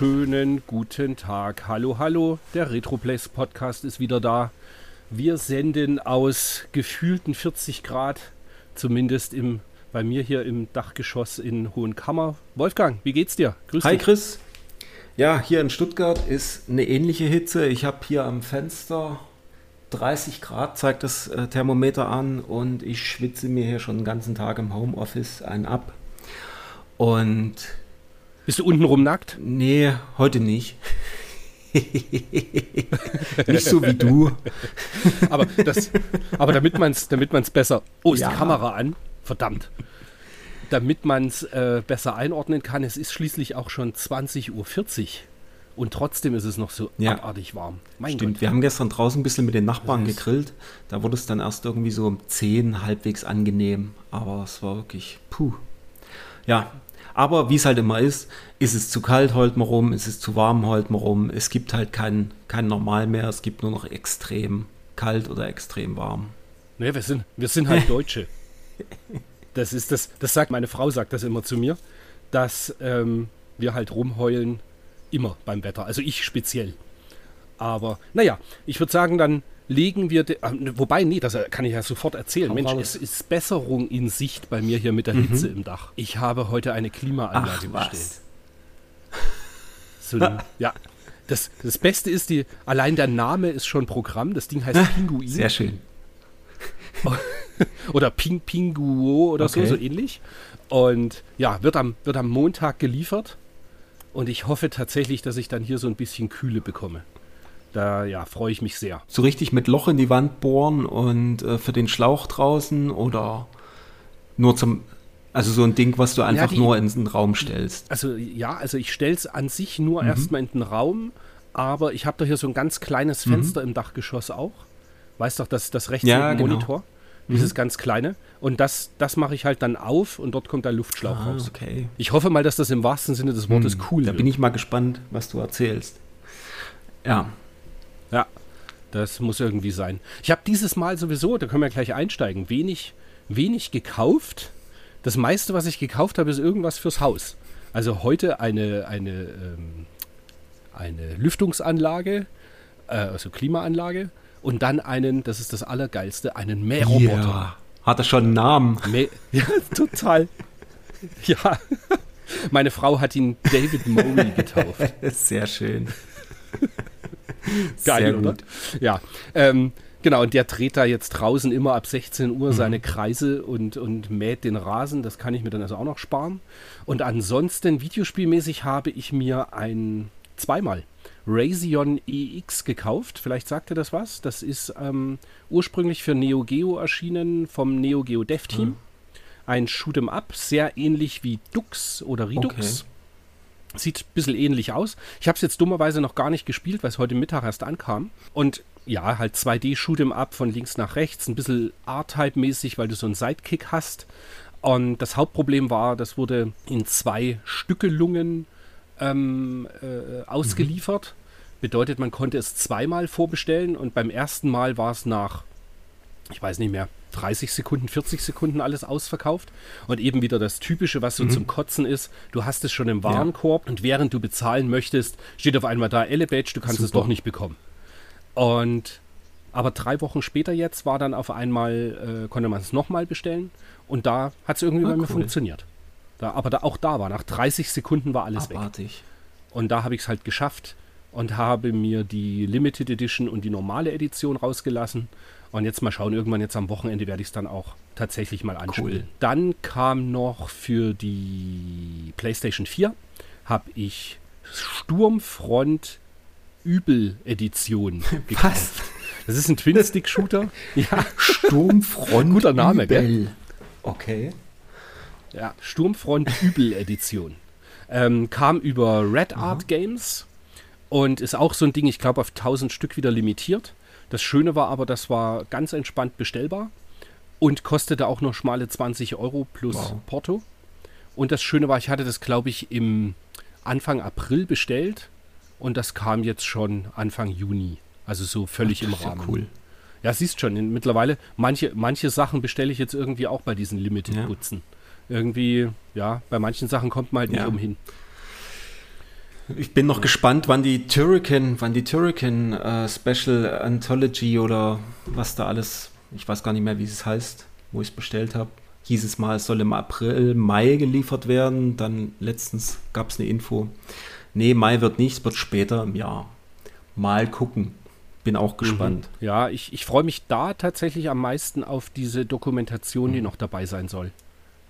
wunderschönen guten Tag. Hallo, hallo. Der Retroplays Podcast ist wieder da. Wir senden aus gefühlten 40 Grad, zumindest im, bei mir hier im Dachgeschoss in Hohenkammer. Wolfgang, wie geht's dir? Grüß Hi dich. Chris. Ja, hier in Stuttgart ist eine ähnliche Hitze. Ich habe hier am Fenster 30 Grad, zeigt das äh, Thermometer an und ich schwitze mir hier schon den ganzen Tag im Homeoffice einen ab. Und bist du untenrum nackt? Nee, heute nicht. nicht so wie du. aber, das, aber damit man es damit man's besser. Oh, ist ja. die Kamera an? Verdammt. Damit man es äh, besser einordnen kann, es ist schließlich auch schon 20.40 Uhr. Und trotzdem ist es noch so ja. abartig warm. Mein Stimmt, Gott. wir haben gestern draußen ein bisschen mit den Nachbarn gegrillt. Da wurde es dann erst irgendwie so um 10 halbwegs angenehm. Aber es war wirklich, puh. Ja, aber wie es halt immer ist, ist es zu kalt, heult man rum, ist es zu warm, heult man rum. Es gibt halt kein, kein Normal mehr, es gibt nur noch extrem kalt oder extrem warm. Naja, wir sind, wir sind halt Deutsche. Das ist das, das sagt meine Frau, sagt das immer zu mir, dass ähm, wir halt rumheulen, immer beim Wetter. Also ich speziell. Aber naja, ich würde sagen, dann legen wir, äh, wobei, nee, das kann ich ja sofort erzählen. Mensch, es ist Besserung in Sicht bei mir hier mit der mhm. Hitze im Dach. Ich habe heute eine Klimaanlage Ach, bestellt. So, ja, das, das Beste ist, die, allein der Name ist schon Programm. Das Ding heißt Pinguin. Sehr schön. oder Ping Pinguo oder okay. so, so ähnlich. Und ja, wird am, wird am Montag geliefert. Und ich hoffe tatsächlich, dass ich dann hier so ein bisschen Kühle bekomme. Da ja, freue ich mich sehr. So richtig mit Loch in die Wand bohren und äh, für den Schlauch draußen oder nur zum also so ein Ding, was du einfach ja, die, nur in den Raum stellst. Also ja, also ich stelle es an sich nur mhm. erstmal in den Raum, aber ich habe da hier so ein ganz kleines mhm. Fenster mhm. im Dachgeschoss auch. Weißt doch, das, das rechts ja, genau. Monitor. Dieses mhm. ganz kleine. Und das, das mache ich halt dann auf und dort kommt der Luftschlauch ah, raus. Okay. Ich hoffe mal, dass das im wahrsten Sinne des Wortes mhm. cool Da wird. bin ich mal gespannt, was du erzählst. Ja. Ja, das muss irgendwie sein. Ich habe dieses Mal sowieso, da können wir gleich einsteigen, wenig, wenig gekauft. Das meiste, was ich gekauft habe, ist irgendwas fürs Haus. Also heute eine, eine, ähm, eine Lüftungsanlage, äh, also Klimaanlage und dann einen, das ist das Allergeilste, einen Mähroboter. Yeah. Hat er schon einen Namen? Mäh ja, total. ja. Meine Frau hat ihn David Mowley getauft. Sehr schön. Geil, Sehr gut. Ja. Ähm, genau, und der dreht da jetzt draußen immer ab 16 Uhr mhm. seine Kreise und, und mäht den Rasen. Das kann ich mir dann also auch noch sparen. Und ansonsten, videospielmäßig, habe ich mir ein zweimal Razion EX gekauft. Vielleicht sagt ihr das was. Das ist ähm, ursprünglich für Neo Geo erschienen vom Neo Geo Dev Team. Mhm. Ein Shoot'em Up, sehr ähnlich wie Dux oder Redux. Okay. Sieht ein bisschen ähnlich aus. Ich habe es jetzt dummerweise noch gar nicht gespielt, weil es heute Mittag erst ankam. Und ja, halt 2D Shoot'em Up von links nach rechts, ein bisschen R-Type-mäßig, weil du so einen Sidekick hast. Und das Hauptproblem war, das wurde in zwei Stückelungen ähm, äh, ausgeliefert. Mhm. Bedeutet, man konnte es zweimal vorbestellen und beim ersten Mal war es nach, ich weiß nicht mehr, 30 Sekunden, 40 Sekunden alles ausverkauft. Und eben wieder das Typische, was so mhm. zum Kotzen ist, du hast es schon im Warenkorb ja. und während du bezahlen möchtest, steht auf einmal da Elebadge, du kannst Super. es doch nicht bekommen. Und aber drei Wochen später jetzt war dann auf einmal, äh, konnte man es nochmal bestellen und da hat es irgendwie ah, bei mir cool. funktioniert. Da, aber da, auch da war, nach 30 Sekunden war alles Abartig. weg. Und da habe ich es halt geschafft und habe mir die Limited Edition und die normale Edition rausgelassen und jetzt mal schauen, irgendwann jetzt am Wochenende werde ich es dann auch tatsächlich mal anspielen. Cool. Dann kam noch für die PlayStation 4 habe ich Sturmfront Übel Edition gekauft. Was? Das ist ein Twin-Stick-Shooter. ja. Sturmfront Guter Name, Übel. gell? Okay. Ja, Sturmfront Übel Edition. Ähm, kam über Red Art Aha. Games und ist auch so ein Ding, ich glaube, auf 1000 Stück wieder limitiert. Das Schöne war aber, das war ganz entspannt bestellbar und kostete auch noch schmale 20 Euro plus wow. Porto. Und das Schöne war, ich hatte das, glaube ich, im Anfang April bestellt und das kam jetzt schon Anfang Juni. Also so völlig Ach, im Rahmen. Ja cool. Ja, siehst schon, mittlerweile, manche, manche Sachen bestelle ich jetzt irgendwie auch bei diesen Limited-Putzen. Ja. Irgendwie, ja, bei manchen Sachen kommt man halt nicht ja. umhin. Ich bin noch ja. gespannt, wann die Turrican, wann die Turrican äh, Special Anthology oder was da alles, ich weiß gar nicht mehr, wie es heißt, wo ich es bestellt habe. Hieß es mal, es soll im April, Mai geliefert werden. Dann letztens gab es eine Info. Nee, Mai wird nicht, es wird später im Jahr. Mal gucken. Bin auch gespannt. Mhm. Ja, ich, ich freue mich da tatsächlich am meisten auf diese Dokumentation, mhm. die noch dabei sein soll.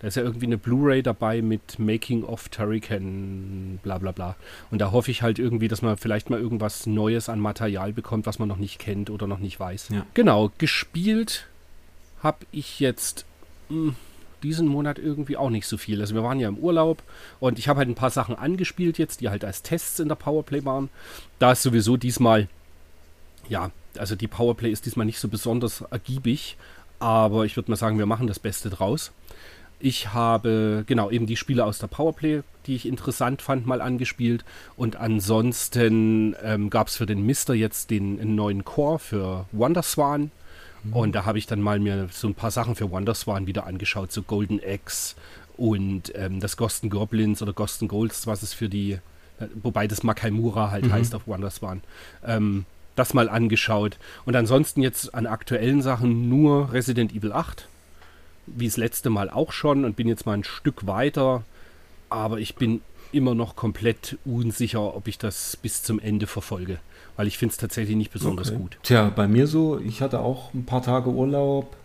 Da ist ja irgendwie eine Blu-ray dabei mit Making of Turrican, bla bla bla. Und da hoffe ich halt irgendwie, dass man vielleicht mal irgendwas Neues an Material bekommt, was man noch nicht kennt oder noch nicht weiß. Ja. Genau, gespielt habe ich jetzt mh, hm, diesen Monat irgendwie auch nicht so viel. Also wir waren ja im Urlaub und ich habe halt ein paar Sachen angespielt jetzt, die halt als Tests in der Powerplay waren. Da ist sowieso diesmal, ja, also die Powerplay ist diesmal nicht so besonders ergiebig, aber ich würde mal sagen, wir machen das Beste draus. Ich habe genau eben die Spiele aus der Powerplay, die ich interessant fand, mal angespielt. Und ansonsten ähm, gab es für den Mister jetzt den neuen Core für Wonderswan. Mhm. Und da habe ich dann mal mir so ein paar Sachen für Wonderswan wieder angeschaut, so Golden Eggs und ähm, das Gosten Goblins oder Gosten Golds, was es für die, äh, wobei das Makaimura halt mhm. heißt auf Wonderswan. Ähm, das mal angeschaut. Und ansonsten jetzt an aktuellen Sachen nur Resident Evil 8 wie das letzte Mal auch schon und bin jetzt mal ein Stück weiter. Aber ich bin immer noch komplett unsicher, ob ich das bis zum Ende verfolge. Weil ich finde es tatsächlich nicht besonders okay. gut. Tja, bei mir so, ich hatte auch ein paar Tage Urlaub.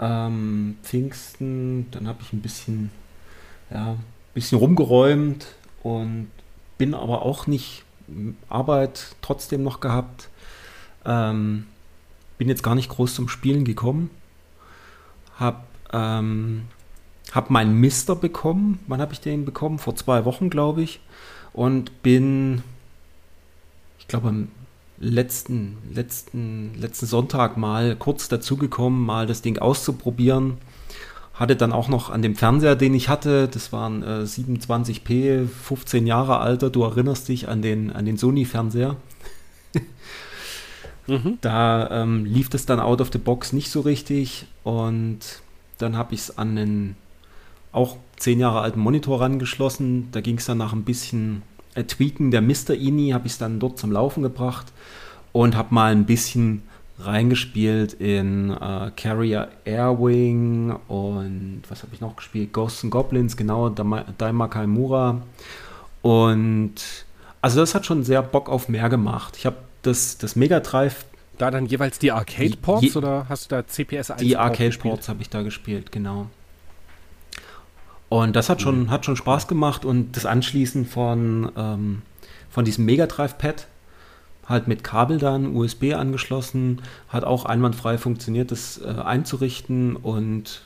Ähm, Pfingsten, dann habe ich ein bisschen, ja, ein bisschen rumgeräumt und bin aber auch nicht Arbeit trotzdem noch gehabt. Ähm, bin jetzt gar nicht groß zum Spielen gekommen. Hab, ähm, hab meinen Mister bekommen. Wann habe ich den bekommen? Vor zwei Wochen, glaube ich. Und bin, ich glaube, am letzten, letzten, letzten Sonntag mal kurz dazugekommen, mal das Ding auszuprobieren. Hatte dann auch noch an dem Fernseher, den ich hatte, das waren äh, 27p, 15 Jahre alter, du erinnerst dich an den, an den Sony-Fernseher. Mhm. Da ähm, lief das dann out of the box nicht so richtig und dann habe ich es an einen auch zehn Jahre alten Monitor rangeschlossen. Da ging es dann nach ein bisschen Tweaken der Mr. Ini, habe ich es dann dort zum Laufen gebracht und habe mal ein bisschen reingespielt in äh, Carrier Airwing und was habe ich noch gespielt? Ghosts and Goblins, genau, Daima Kaimura. Und also das hat schon sehr Bock auf mehr gemacht. Ich habe das, das Mega Drive. Da dann jeweils die Arcade-Ports oder hast du da CPS 1 Die Arcade-Ports habe ich da gespielt, genau. Und das hat schon, hat schon Spaß gemacht und das Anschließen von, ähm, von diesem Mega Drive-Pad, halt mit Kabel dann, USB angeschlossen, hat auch einwandfrei funktioniert, das äh, einzurichten und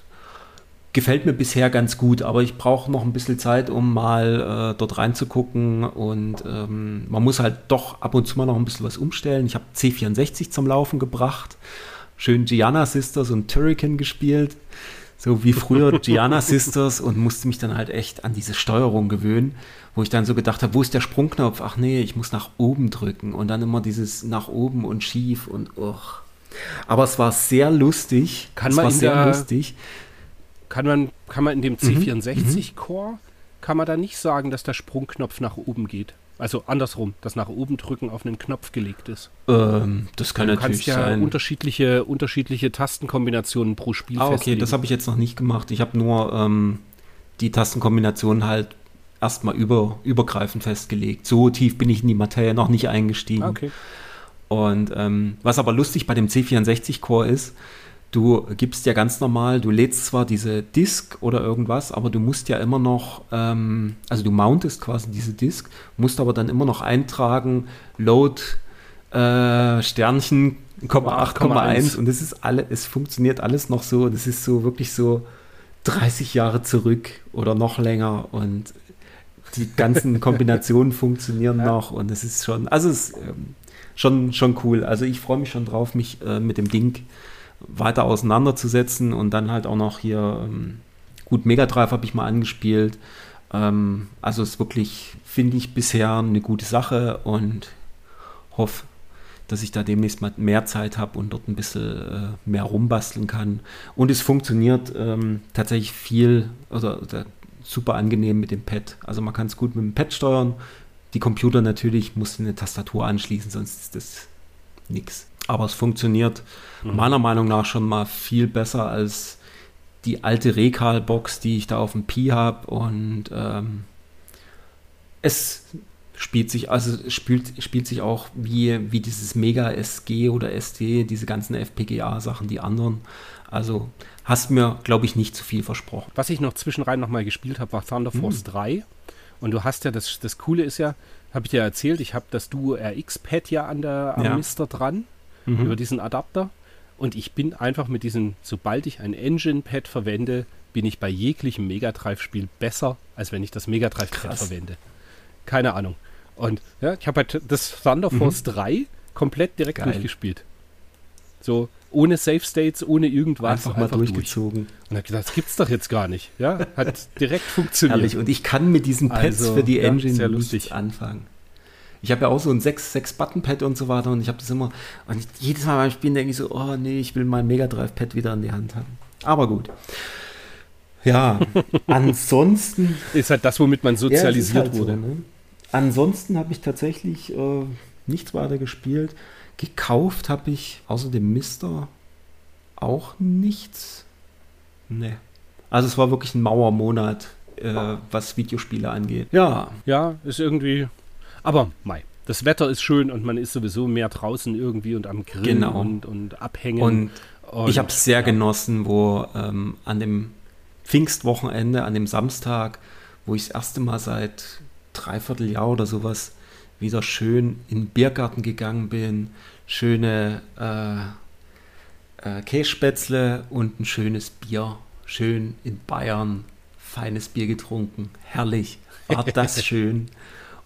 gefällt mir bisher ganz gut, aber ich brauche noch ein bisschen Zeit, um mal äh, dort reinzugucken und ähm, man muss halt doch ab und zu mal noch ein bisschen was umstellen. Ich habe C64 zum Laufen gebracht, schön Gianna Sisters und Turrican gespielt, so wie früher Gianna Sisters und musste mich dann halt echt an diese Steuerung gewöhnen, wo ich dann so gedacht habe, wo ist der Sprungknopf? Ach nee, ich muss nach oben drücken und dann immer dieses nach oben und schief und oh. Aber es war sehr lustig. Kann man war sehr lustig kann man, kann man in dem C64-Core, mhm. kann man da nicht sagen, dass der Sprungknopf nach oben geht. Also andersrum, dass nach oben drücken auf einen Knopf gelegt ist. Ähm, das kann du natürlich kannst ja sein. unterschiedliche, unterschiedliche Tastenkombinationen pro Spiel ah, okay, das habe ich jetzt noch nicht gemacht. Ich habe nur ähm, die Tastenkombinationen halt erstmal über, übergreifend festgelegt. So tief bin ich in die Materie noch nicht eingestiegen. Ah, okay. Und ähm, was aber lustig bei dem C64-Core ist, du gibst ja ganz normal, du lädst zwar diese Disk oder irgendwas, aber du musst ja immer noch, ähm, also du mountest quasi diese Disk, musst aber dann immer noch eintragen, Load äh, Sternchen, 8,1 und es ist alle, es funktioniert alles noch so, das ist so wirklich so 30 Jahre zurück oder noch länger. Und die ganzen Kombinationen funktionieren ja. noch. Und es ist schon, also es ist ähm, schon, schon cool. Also ich freue mich schon drauf, mich äh, mit dem Ding weiter auseinanderzusetzen und dann halt auch noch hier, ähm, gut, Mega Drive habe ich mal angespielt. Ähm, also ist wirklich, finde ich, bisher eine gute Sache und hoffe, dass ich da demnächst mal mehr Zeit habe und dort ein bisschen äh, mehr rumbasteln kann. Und es funktioniert ähm, tatsächlich viel oder, oder, super angenehm mit dem Pad. Also man kann es gut mit dem Pad steuern. Die Computer natürlich muss eine Tastatur anschließen, sonst ist das nichts. Aber es funktioniert mhm. meiner Meinung nach schon mal viel besser als die alte Rekal-Box, die ich da auf dem Pi habe. Und ähm, es spielt sich, also spielt, spielt sich auch wie, wie dieses Mega SG oder SD, diese ganzen FPGA-Sachen, die anderen. Also hast mir, glaube ich, nicht zu viel versprochen. Was ich noch zwischenrein nochmal gespielt habe, war Thunder Force hm. 3. Und du hast ja, das, das Coole ist ja, habe ich dir erzählt, ich habe das Duo RX-Pad ja an der am ja. Dran, mhm. über diesen Adapter. Und ich bin einfach mit diesem, sobald ich ein Engine-Pad verwende, bin ich bei jeglichem Mega Drive-Spiel besser, als wenn ich das Mega Drive-Pad verwende. Keine Ahnung. Und ja, ich habe halt das Thunder Force mhm. 3 komplett direkt Geil. durchgespielt. So, ohne Safe States, ohne irgendwas. Einfach mal einfach durchgezogen. Durch. Und hab gedacht, das gibt's doch jetzt gar nicht. Ja, hat direkt funktioniert. Herrlich. Und ich kann mit diesen Pads also, für die Engine ja, nichts anfangen. Ich habe ja auch so ein 6-Button-Pad und so weiter und ich habe das immer, und ich, jedes Mal beim Spielen denke ich so, oh nee, ich will mein Mega Drive-Pad wieder in die Hand haben. Aber gut. Ja, ansonsten. Ist halt das, womit man sozialisiert ja, halt wurde. So, ne? Ansonsten habe ich tatsächlich äh, nichts weiter gespielt. Gekauft habe ich außer dem Mister auch nichts. Nee. Also es war wirklich ein Mauermonat, äh, was Videospiele angeht. Ja. Ja, ist irgendwie. Aber Mai. Das Wetter ist schön und man ist sowieso mehr draußen irgendwie und am Grillen genau. und, und abhängen. Und, und ich habe es sehr ja. genossen, wo ähm, an dem Pfingstwochenende, an dem Samstag, wo ich das erste Mal seit dreiviertel Jahr oder sowas wieder schön in den Biergarten gegangen bin, schöne äh, äh, Kässpätzle und ein schönes Bier, schön in Bayern, feines Bier getrunken, herrlich, war das schön.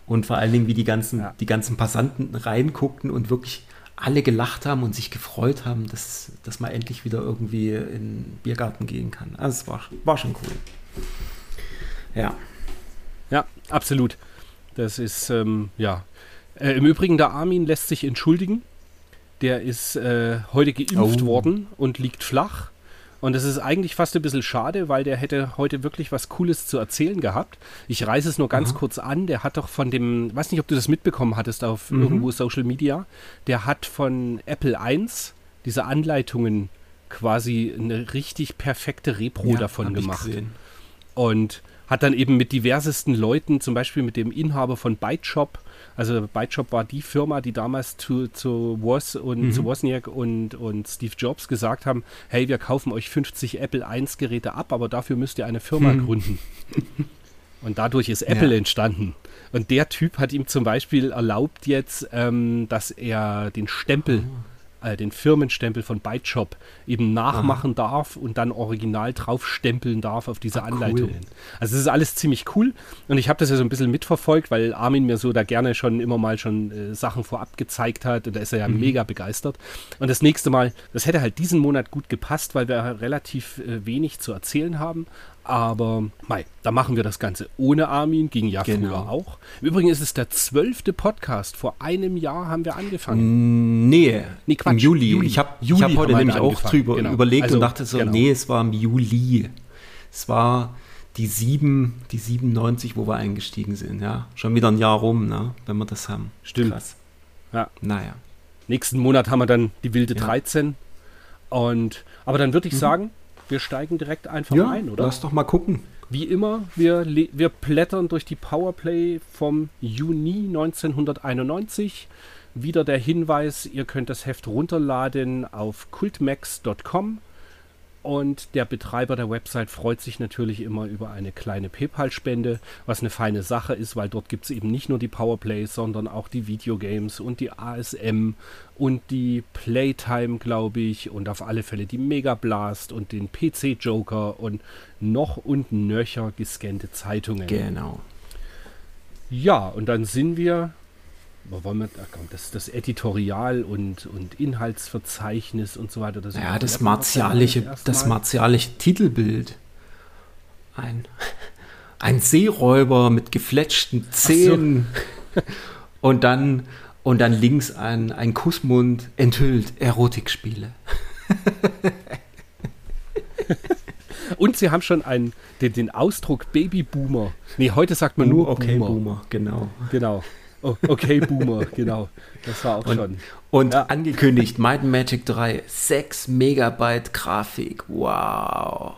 Und vor allen Dingen, wie die ganzen, ja. die ganzen Passanten reinguckten und wirklich alle gelacht haben und sich gefreut haben, dass, dass man endlich wieder irgendwie in den Biergarten gehen kann. Also es war, war schon cool. Ja. Ja, absolut. Das ist, ähm, ja. Äh, Im Übrigen, der Armin lässt sich entschuldigen. Der ist äh, heute geimpft oh. worden und liegt flach. Und das ist eigentlich fast ein bisschen schade, weil der hätte heute wirklich was Cooles zu erzählen gehabt. Ich reiße es nur ganz Aha. kurz an. Der hat doch von dem, weiß nicht, ob du das mitbekommen hattest auf mhm. irgendwo Social Media, der hat von Apple 1 diese Anleitungen quasi eine richtig perfekte Repro ja, davon gemacht. Und hat dann eben mit diversesten Leuten, zum Beispiel mit dem Inhaber von ByteShop, also ByteShop war die Firma, die damals zu, zu Woz und mhm. zu Wozniak und, und Steve Jobs gesagt haben, hey, wir kaufen euch 50 Apple I Geräte ab, aber dafür müsst ihr eine Firma mhm. gründen. Und dadurch ist Apple ja. entstanden. Und der Typ hat ihm zum Beispiel erlaubt jetzt, ähm, dass er den Stempel oh äh, den Firmenstempel von ByteShop eben nachmachen Aha. darf und dann original draufstempeln darf auf diese Ach, Anleitungen. Cool. Also das ist alles ziemlich cool und ich habe das ja so ein bisschen mitverfolgt, weil Armin mir so da gerne schon immer mal schon äh, Sachen vorab gezeigt hat und da ist er ja mhm. mega begeistert. Und das nächste Mal, das hätte halt diesen Monat gut gepasst, weil wir relativ äh, wenig zu erzählen haben, aber mei, da machen wir das Ganze ohne Armin, ging ja genau. früher auch. Im Übrigen ist es der zwölfte Podcast. Vor einem Jahr haben wir angefangen. Nee, nee Quatsch. Im Juli. Juli. Ich habe hab heute nämlich auch drüber genau. überlegt also, und dachte so, genau. nee, es war im Juli. Es war die 7, die 97, wo wir eingestiegen sind, ja. Schon wieder ein Jahr rum, ne, wenn wir das haben. Stimmt. Krass. Ja. Naja. Nächsten Monat haben wir dann die wilde ja. 13. Und, aber dann würde ich mhm. sagen, wir steigen direkt einfach ja, ein, oder? Lass doch mal gucken. Wie immer, wir, wir blättern durch die Powerplay vom Juni 1991. Wieder der Hinweis, ihr könnt das Heft runterladen auf cultmax.com und der Betreiber der Website freut sich natürlich immer über eine kleine PayPal-Spende, was eine feine Sache ist, weil dort gibt es eben nicht nur die Powerplays, sondern auch die Videogames und die ASM und die Playtime, glaube ich, und auf alle Fälle die Mega Blast und den PC Joker und noch und nöcher gescannte Zeitungen. Genau. Ja, und dann sind wir wollen wir, das, das Editorial und, und Inhaltsverzeichnis und so weiter. Das ja, das martialische, das martialische Titelbild. Ein, ein Seeräuber mit gefletschten Zähnen. So. und dann Und dann links ein, ein Kussmund enthüllt Erotikspiele. Und sie haben schon einen, den, den Ausdruck Babyboomer. Nee, heute sagt man nur okay, Boomer. Boomer, genau. Genau. Okay, Boomer, genau. Das war auch und, schon. Und ja. angekündigt, Might Magic 3, 6 Megabyte Grafik. Wow.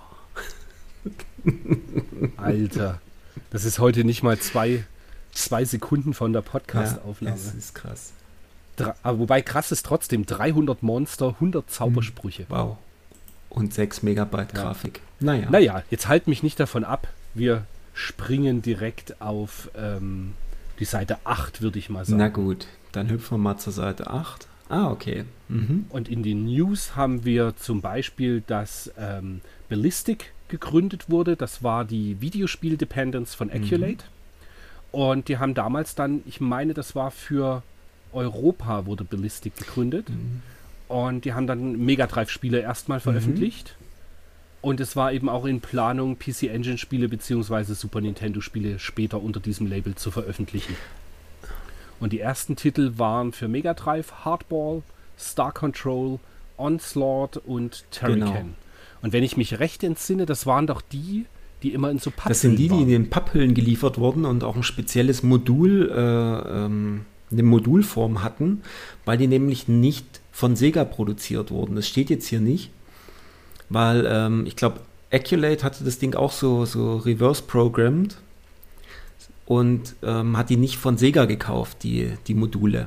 Alter. Das ist heute nicht mal zwei, zwei Sekunden von der Podcast-Aufnahme. Ja, das ist krass. aber wobei krass ist trotzdem 300 Monster, 100 Zaubersprüche. Wow. Und 6 Megabyte ja. Grafik. Naja. Naja, jetzt halt mich nicht davon ab. Wir springen direkt auf ähm, die Seite 8, würde ich mal sagen. Na gut, dann hüpfen wir mal zur Seite 8. Ah, okay. Mhm. Und in den News haben wir zum Beispiel, dass ähm, Ballistic gegründet wurde. Das war die Videospiel-Dependence von Acculate. Mhm. Und die haben damals dann, ich meine, das war für Europa wurde Ballistic gegründet. Mhm. Und die haben dann Mega Drive-Spiele erstmal veröffentlicht. Mhm. Und es war eben auch in Planung, PC Engine Spiele bzw. Super Nintendo Spiele später unter diesem Label zu veröffentlichen. Und die ersten Titel waren für Mega Drive Hardball, Star Control, Onslaught und Terrican. Genau. Und wenn ich mich recht entsinne, das waren doch die, die immer in so Papphüllen Das sind die, waren. die in den Papphüllen geliefert wurden und auch ein spezielles Modul, äh, ähm, eine Modulform hatten, weil die nämlich nicht von Sega produziert wurden. Das steht jetzt hier nicht, weil ähm, ich glaube, Acculate hatte das Ding auch so, so reverse-programmed und ähm, hat die nicht von Sega gekauft, die, die Module.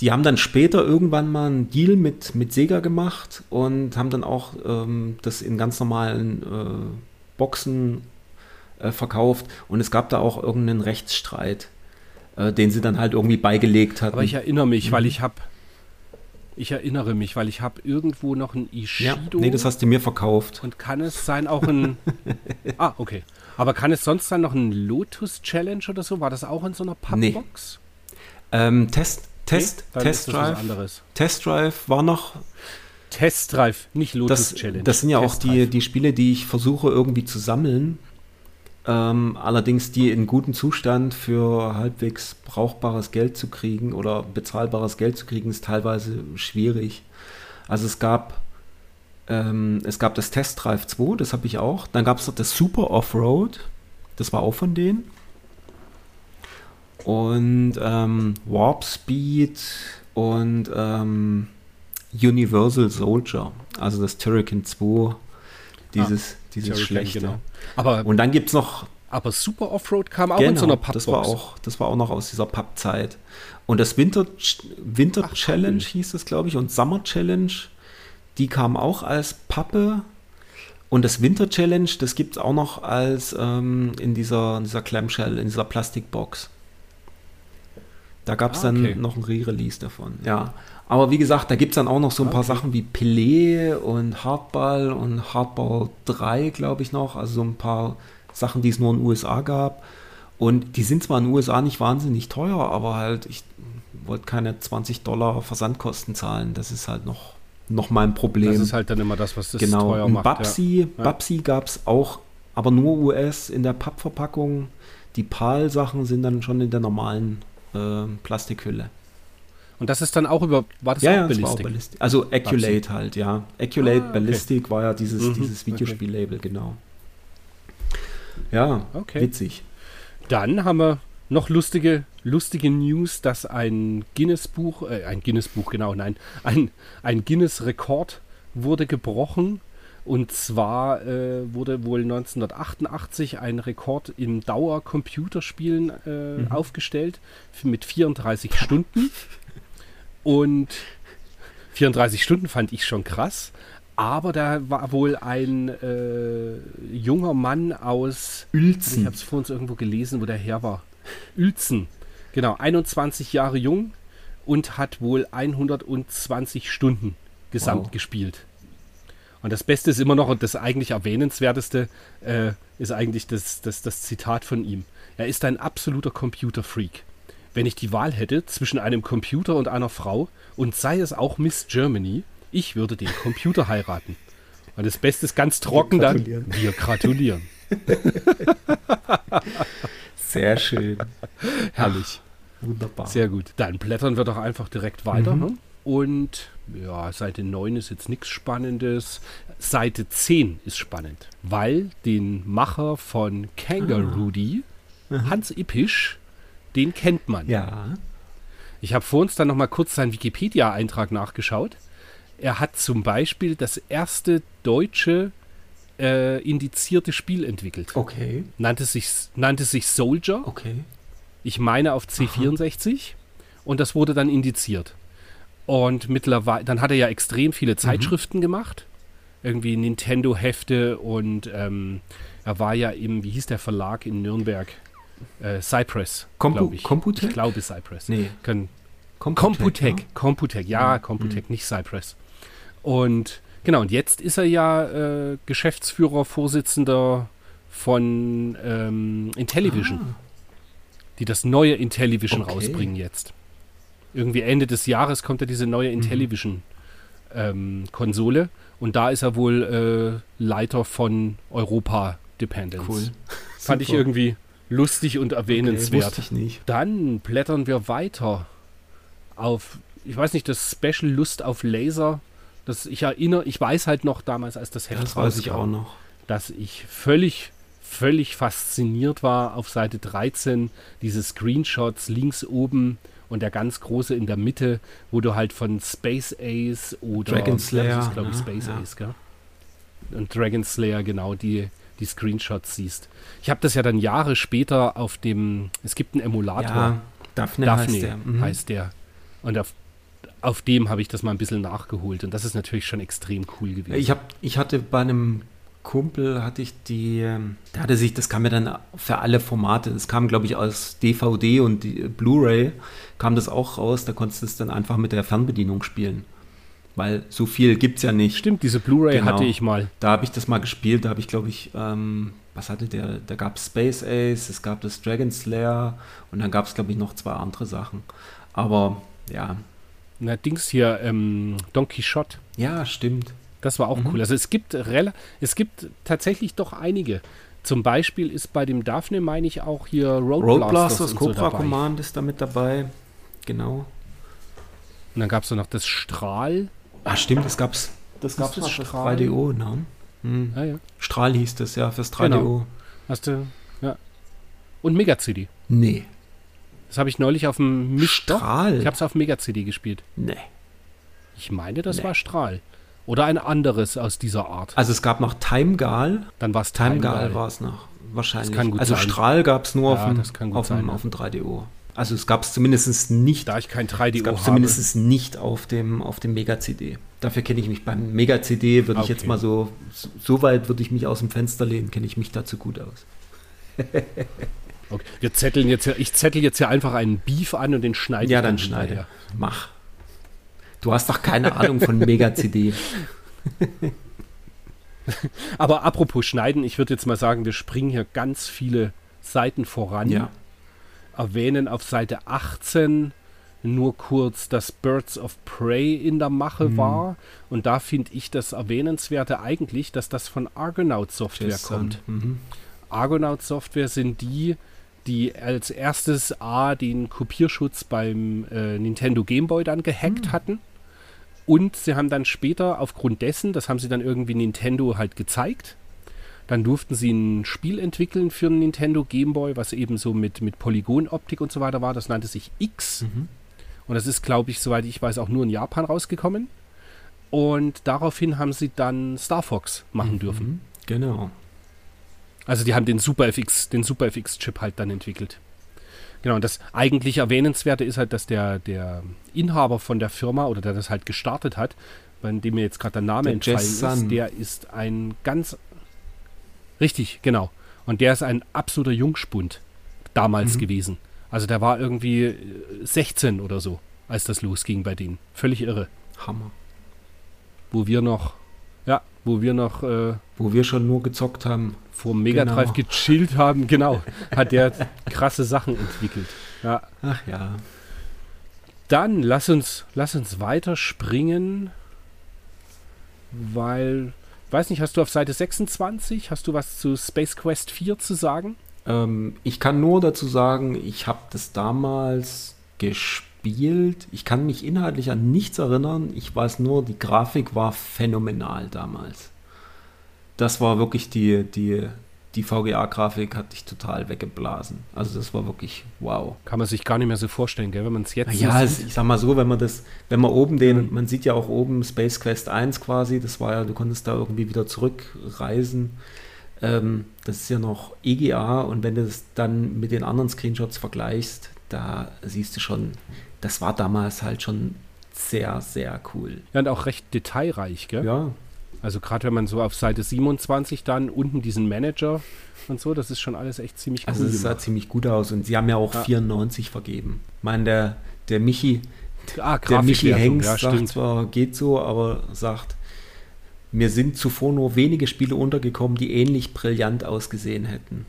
Die haben dann später irgendwann mal einen Deal mit, mit Sega gemacht und haben dann auch ähm, das in ganz normalen äh, Boxen äh, verkauft und es gab da auch irgendeinen Rechtsstreit, äh, den sie dann halt irgendwie beigelegt hatten. Aber ich erinnere mich, mhm. weil ich habe ich erinnere mich, weil ich habe irgendwo noch ein Ishido. Ja, nee, das hast du mir verkauft. Und kann es sein auch ein. ah, okay. Aber kann es sonst dann noch ein Lotus Challenge oder so? War das auch in so einer Pappbox? Nee. Ähm, Test, Test, nee, Test Drive. Test Drive war noch. Test Drive, nicht Lotus das, Challenge. Das sind ja Test auch die, die Spiele, die ich versuche irgendwie zu sammeln. Ähm, allerdings die in gutem Zustand für halbwegs brauchbares Geld zu kriegen oder bezahlbares Geld zu kriegen, ist teilweise schwierig. Also es gab ähm, es gab das Test Drive 2, das habe ich auch. Dann gab es das Super Offroad, das war auch von denen. Und ähm, Warp Speed und ähm, Universal Soldier, also das Turrican 2, dieses, ah, dieses schlechte. Genau. Aber, und dann gibt es noch. Aber Super Offroad kam auch genau, in so einer Pappbox. Das war auch, das war auch noch aus dieser Pappzeit. Und das Winter, Winter Ach, Challenge cool. hieß es, glaube ich, und Summer Challenge, die kam auch als Pappe. Und das Winter Challenge, das gibt es auch noch als ähm, in, dieser, in dieser Clamshell, in dieser Plastikbox. Da gab es ah, okay. dann noch ein Re-Release davon. Ja. Aber wie gesagt, da gibt es dann auch noch so ein paar Sachen wie Pelé und Hardball und Hardball 3, glaube ich noch. Also so ein paar Sachen, die es nur in den USA gab. Und die sind zwar in den USA nicht wahnsinnig teuer, aber halt, ich wollte keine 20 Dollar Versandkosten zahlen. Das ist halt noch, noch mein Problem. Das ist halt dann immer das, was das genau. teuer macht. Babsi, ja. Babsi gab es auch, aber nur US in der Pappverpackung. Die PAL-Sachen sind dann schon in der normalen äh, Plastikhülle. Und das ist dann auch über, war das ja, auch ja, Ballistic? War auch Ballistic? Also Acculate halt, ja. Acculate ah, okay. Ballistic war ja dieses, mhm, dieses Videospiel-Label, okay. genau. Ja, okay. witzig. Dann haben wir noch lustige, lustige News, dass ein Guinness-Buch, äh, ein Guinness-Buch, genau, nein, ein, ein Guinness-Rekord wurde gebrochen. Und zwar äh, wurde wohl 1988 ein Rekord im Dauer-Computerspielen äh, mhm. aufgestellt mit 34 Stunden. Und 34 Stunden fand ich schon krass. Aber da war wohl ein äh, junger Mann aus Uelzen. Ich habe es vor uns irgendwo gelesen, wo der her war. Uelzen. Genau, 21 Jahre jung und hat wohl 120 Stunden gesamt wow. gespielt. Und das Beste ist immer noch, und das eigentlich erwähnenswerteste, äh, ist eigentlich das, das, das Zitat von ihm. Er ist ein absoluter Computerfreak wenn ich die Wahl hätte zwischen einem Computer und einer Frau und sei es auch Miss Germany, ich würde den Computer heiraten. Und das Beste ist ganz trocken wir dann. Wir gratulieren. Sehr schön. Herrlich. Wunderbar. Sehr gut. Dann blättern wir doch einfach direkt weiter. Mhm. Ne? Und ja, Seite 9 ist jetzt nichts Spannendes. Seite 10 ist spannend, weil den Macher von Kangaroo, ah. Hans Ippisch, den kennt man. Ja. Ich habe vor uns dann noch mal kurz seinen Wikipedia-Eintrag nachgeschaut. Er hat zum Beispiel das erste deutsche äh, indizierte Spiel entwickelt. Okay. Nannte sich, nannte sich Soldier. Okay. Ich meine auf C64. Aha. Und das wurde dann indiziert. Und mittlerweile, dann hat er ja extrem viele mhm. Zeitschriften mhm. gemacht. Irgendwie Nintendo-Hefte und ähm, er war ja im, wie hieß der Verlag in Nürnberg? Äh, Cypress, glaube ich. Computec? Ich glaube Cypress. Nee. Können, Computec, ja? Computec, ja, mhm. Computec, nicht Cypress. Und genau, und jetzt ist er ja äh, Geschäftsführer, Vorsitzender von ähm, Intellivision, ah. die das neue Intellivision okay. rausbringen jetzt. Irgendwie Ende des Jahres kommt ja diese neue mhm. Intellivision ähm, Konsole und da ist er wohl äh, Leiter von Europa Dependence. Cool. Fand ich irgendwie lustig und erwähnenswert. Okay, ich nicht. Dann blättern wir weiter auf, ich weiß nicht, das Special Lust auf Laser. Das ich erinnere, ich weiß halt noch damals, als das Heft das weiß ich auch noch, dass ich völlig völlig fasziniert war auf Seite 13 diese Screenshots links oben und der ganz große in der Mitte, wo du halt von Space Ace oder Dragon Slayer, das ist glaube ich ja, Space ja. Ace, gell? Und Dragon Slayer genau die die Screenshots siehst. Ich habe das ja dann Jahre später auf dem, es gibt einen Emulator. Ja, Daphne, Daphne heißt, der. Mhm. heißt der. Und auf, auf dem habe ich das mal ein bisschen nachgeholt. Und das ist natürlich schon extrem cool gewesen. Ich, hab, ich hatte bei einem Kumpel, hatte ich die, ähm, der hatte sich, das kam mir dann für alle Formate, das kam glaube ich aus DVD und Blu-ray, kam das auch raus, da konntest du es dann einfach mit der Fernbedienung spielen weil so viel gibt es ja nicht. Stimmt, diese Blu-ray genau. hatte ich mal. Da habe ich das mal gespielt, da habe ich, glaube ich, ähm, was hatte der? Da gab es Space Ace, es gab das Dragon Slayer und dann gab es, glaube ich, noch zwei andere Sachen. Aber ja. Na, Dings hier, ähm, Don Quixote. Ja, stimmt. Das war auch mhm. cool. Also es gibt, es gibt tatsächlich doch einige. Zum Beispiel ist bei dem Daphne, meine ich, auch hier Road, Road Blasters, Cobra so Command ist da mit dabei. Genau. Und dann gab es noch das Strahl. Ah, stimmt, das gab's. Das gab's das fürs 3DO, ne? Hm. Ja, ja. Strahl hieß das, ja, fürs 3DO. Genau. Hast du, ja. Und Mega CD. Nee. Das habe ich neulich auf dem Misch Strahl. Ich habe es auf Mega CD gespielt. Nee. Ich meine, das nee. war Strahl. Oder ein anderes aus dieser Art. Also es gab noch Timegal. Dann war es Timegal. war es noch. Wahrscheinlich. Das kann gut also sein. Strahl gab es nur ja, auf, dem, auf, sein, auf dem 3DO. Also es gab es zumindest nicht. Da ich kein 3DO habe. zumindest nicht auf dem, auf dem Mega-CD. Dafür kenne ich mich beim Mega-CD, würde okay. ich jetzt mal so, so weit würde ich mich aus dem Fenster lehnen, kenne ich mich dazu gut aus. okay. Wir zetteln jetzt, ich zettel jetzt hier einfach einen Beef an und den schneide Ja, dann schneide. Mach. Du hast doch keine Ahnung von Mega-CD. Aber apropos Schneiden, ich würde jetzt mal sagen, wir springen hier ganz viele Seiten voran. Ja erwähnen auf Seite 18 nur kurz, dass Birds of Prey in der Mache mhm. war. Und da finde ich das Erwähnenswerte eigentlich, dass das von Argonaut Software Just kommt. Mhm. Argonaut Software sind die, die als erstes A den Kopierschutz beim äh, Nintendo Game Boy dann gehackt mhm. hatten. Und sie haben dann später aufgrund dessen, das haben sie dann irgendwie Nintendo halt gezeigt, dann durften sie ein Spiel entwickeln für einen Nintendo Game Boy, was eben so mit, mit Polygonoptik und so weiter war. Das nannte sich X. Mhm. Und das ist, glaube ich, soweit ich weiß, auch nur in Japan rausgekommen. Und daraufhin haben sie dann Star Fox machen mhm. dürfen. Genau. Also die haben den Super FX, den Super FX-Chip halt dann entwickelt. Genau, und das eigentlich Erwähnenswerte ist halt, dass der, der Inhaber von der Firma oder der das halt gestartet hat, bei dem mir jetzt gerade der Name der entfallen ist, der ist ein ganz Richtig, genau. Und der ist ein absoluter Jungspund damals mhm. gewesen. Also der war irgendwie 16 äh, oder so, als das losging bei denen. Völlig irre. Hammer. Wo wir noch, ja, wo wir noch, äh, wo wir schon nur gezockt haben. Vor dem Mega Drive genau. gechillt haben, genau, hat der krasse Sachen entwickelt. Ja. Ach ja. Dann lass uns, lass uns weiterspringen, weil weiß nicht, hast du auf Seite 26, hast du was zu Space Quest 4 zu sagen? Ähm, ich kann nur dazu sagen, ich habe das damals gespielt. Ich kann mich inhaltlich an nichts erinnern. Ich weiß nur, die Grafik war phänomenal damals. Das war wirklich die, die, die VGA-Grafik hat dich total weggeblasen. Also das war wirklich wow. Kann man sich gar nicht mehr so vorstellen, gell? wenn man es jetzt Ja, so ich sag mal so, wenn man das, wenn man oben den, man sieht ja auch oben Space Quest 1 quasi, das war ja, du konntest da irgendwie wieder zurückreisen. Ähm, das ist ja noch EGA und wenn du das dann mit den anderen Screenshots vergleichst, da siehst du schon, das war damals halt schon sehr, sehr cool. Ja, und auch recht detailreich, gell? Ja. Also gerade wenn man so auf Seite 27 dann unten diesen Manager und so, das ist schon alles echt ziemlich cool. Also es sah ziemlich gut aus und sie haben ja auch ja. 94 vergeben. Ich meine, der, der Michi, ah, der Michi Hengst ja, sagt zwar, geht so, aber sagt, mir sind zuvor nur wenige Spiele untergekommen, die ähnlich brillant ausgesehen hätten.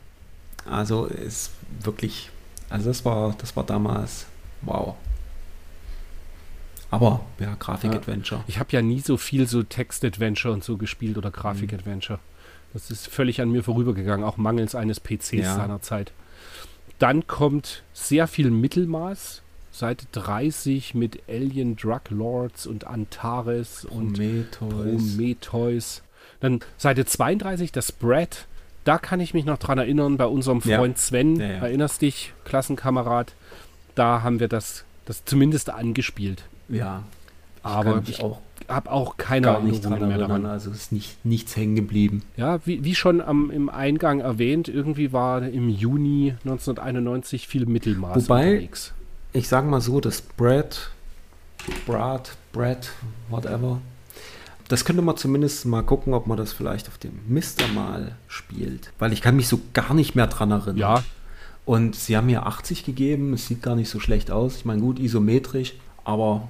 Also ist wirklich, also das war, das war damals wow. Aber ja, Grafik-Adventure. Ich habe ja nie so viel so Text-Adventure und so gespielt oder Grafik-Adventure. Das ist völlig an mir vorübergegangen, auch mangels eines PCs ja. seinerzeit. Dann kommt sehr viel Mittelmaß, Seite 30 mit Alien Drug Lords und Antares Prometheus. und Prometheus. Dann Seite 32 das Brad. Da kann ich mich noch dran erinnern, bei unserem Freund ja. Sven, ja. erinnerst dich, Klassenkamerad, da haben wir das, das zumindest angespielt. Ja. Aber ich auch habe auch keine Erinnerungen mehr daran. Also ist nicht, nichts hängen geblieben. Ja, wie, wie schon am, im Eingang erwähnt, irgendwie war im Juni 1991 viel Mittelmaß Wobei, unterwegs ich sage mal so, das Brad, Brad, Brad, whatever, das könnte man zumindest mal gucken, ob man das vielleicht auf dem Mister mal spielt. Weil ich kann mich so gar nicht mehr dran erinnern. Ja. Und sie haben mir 80 gegeben, es sieht gar nicht so schlecht aus. Ich meine, gut, isometrisch, aber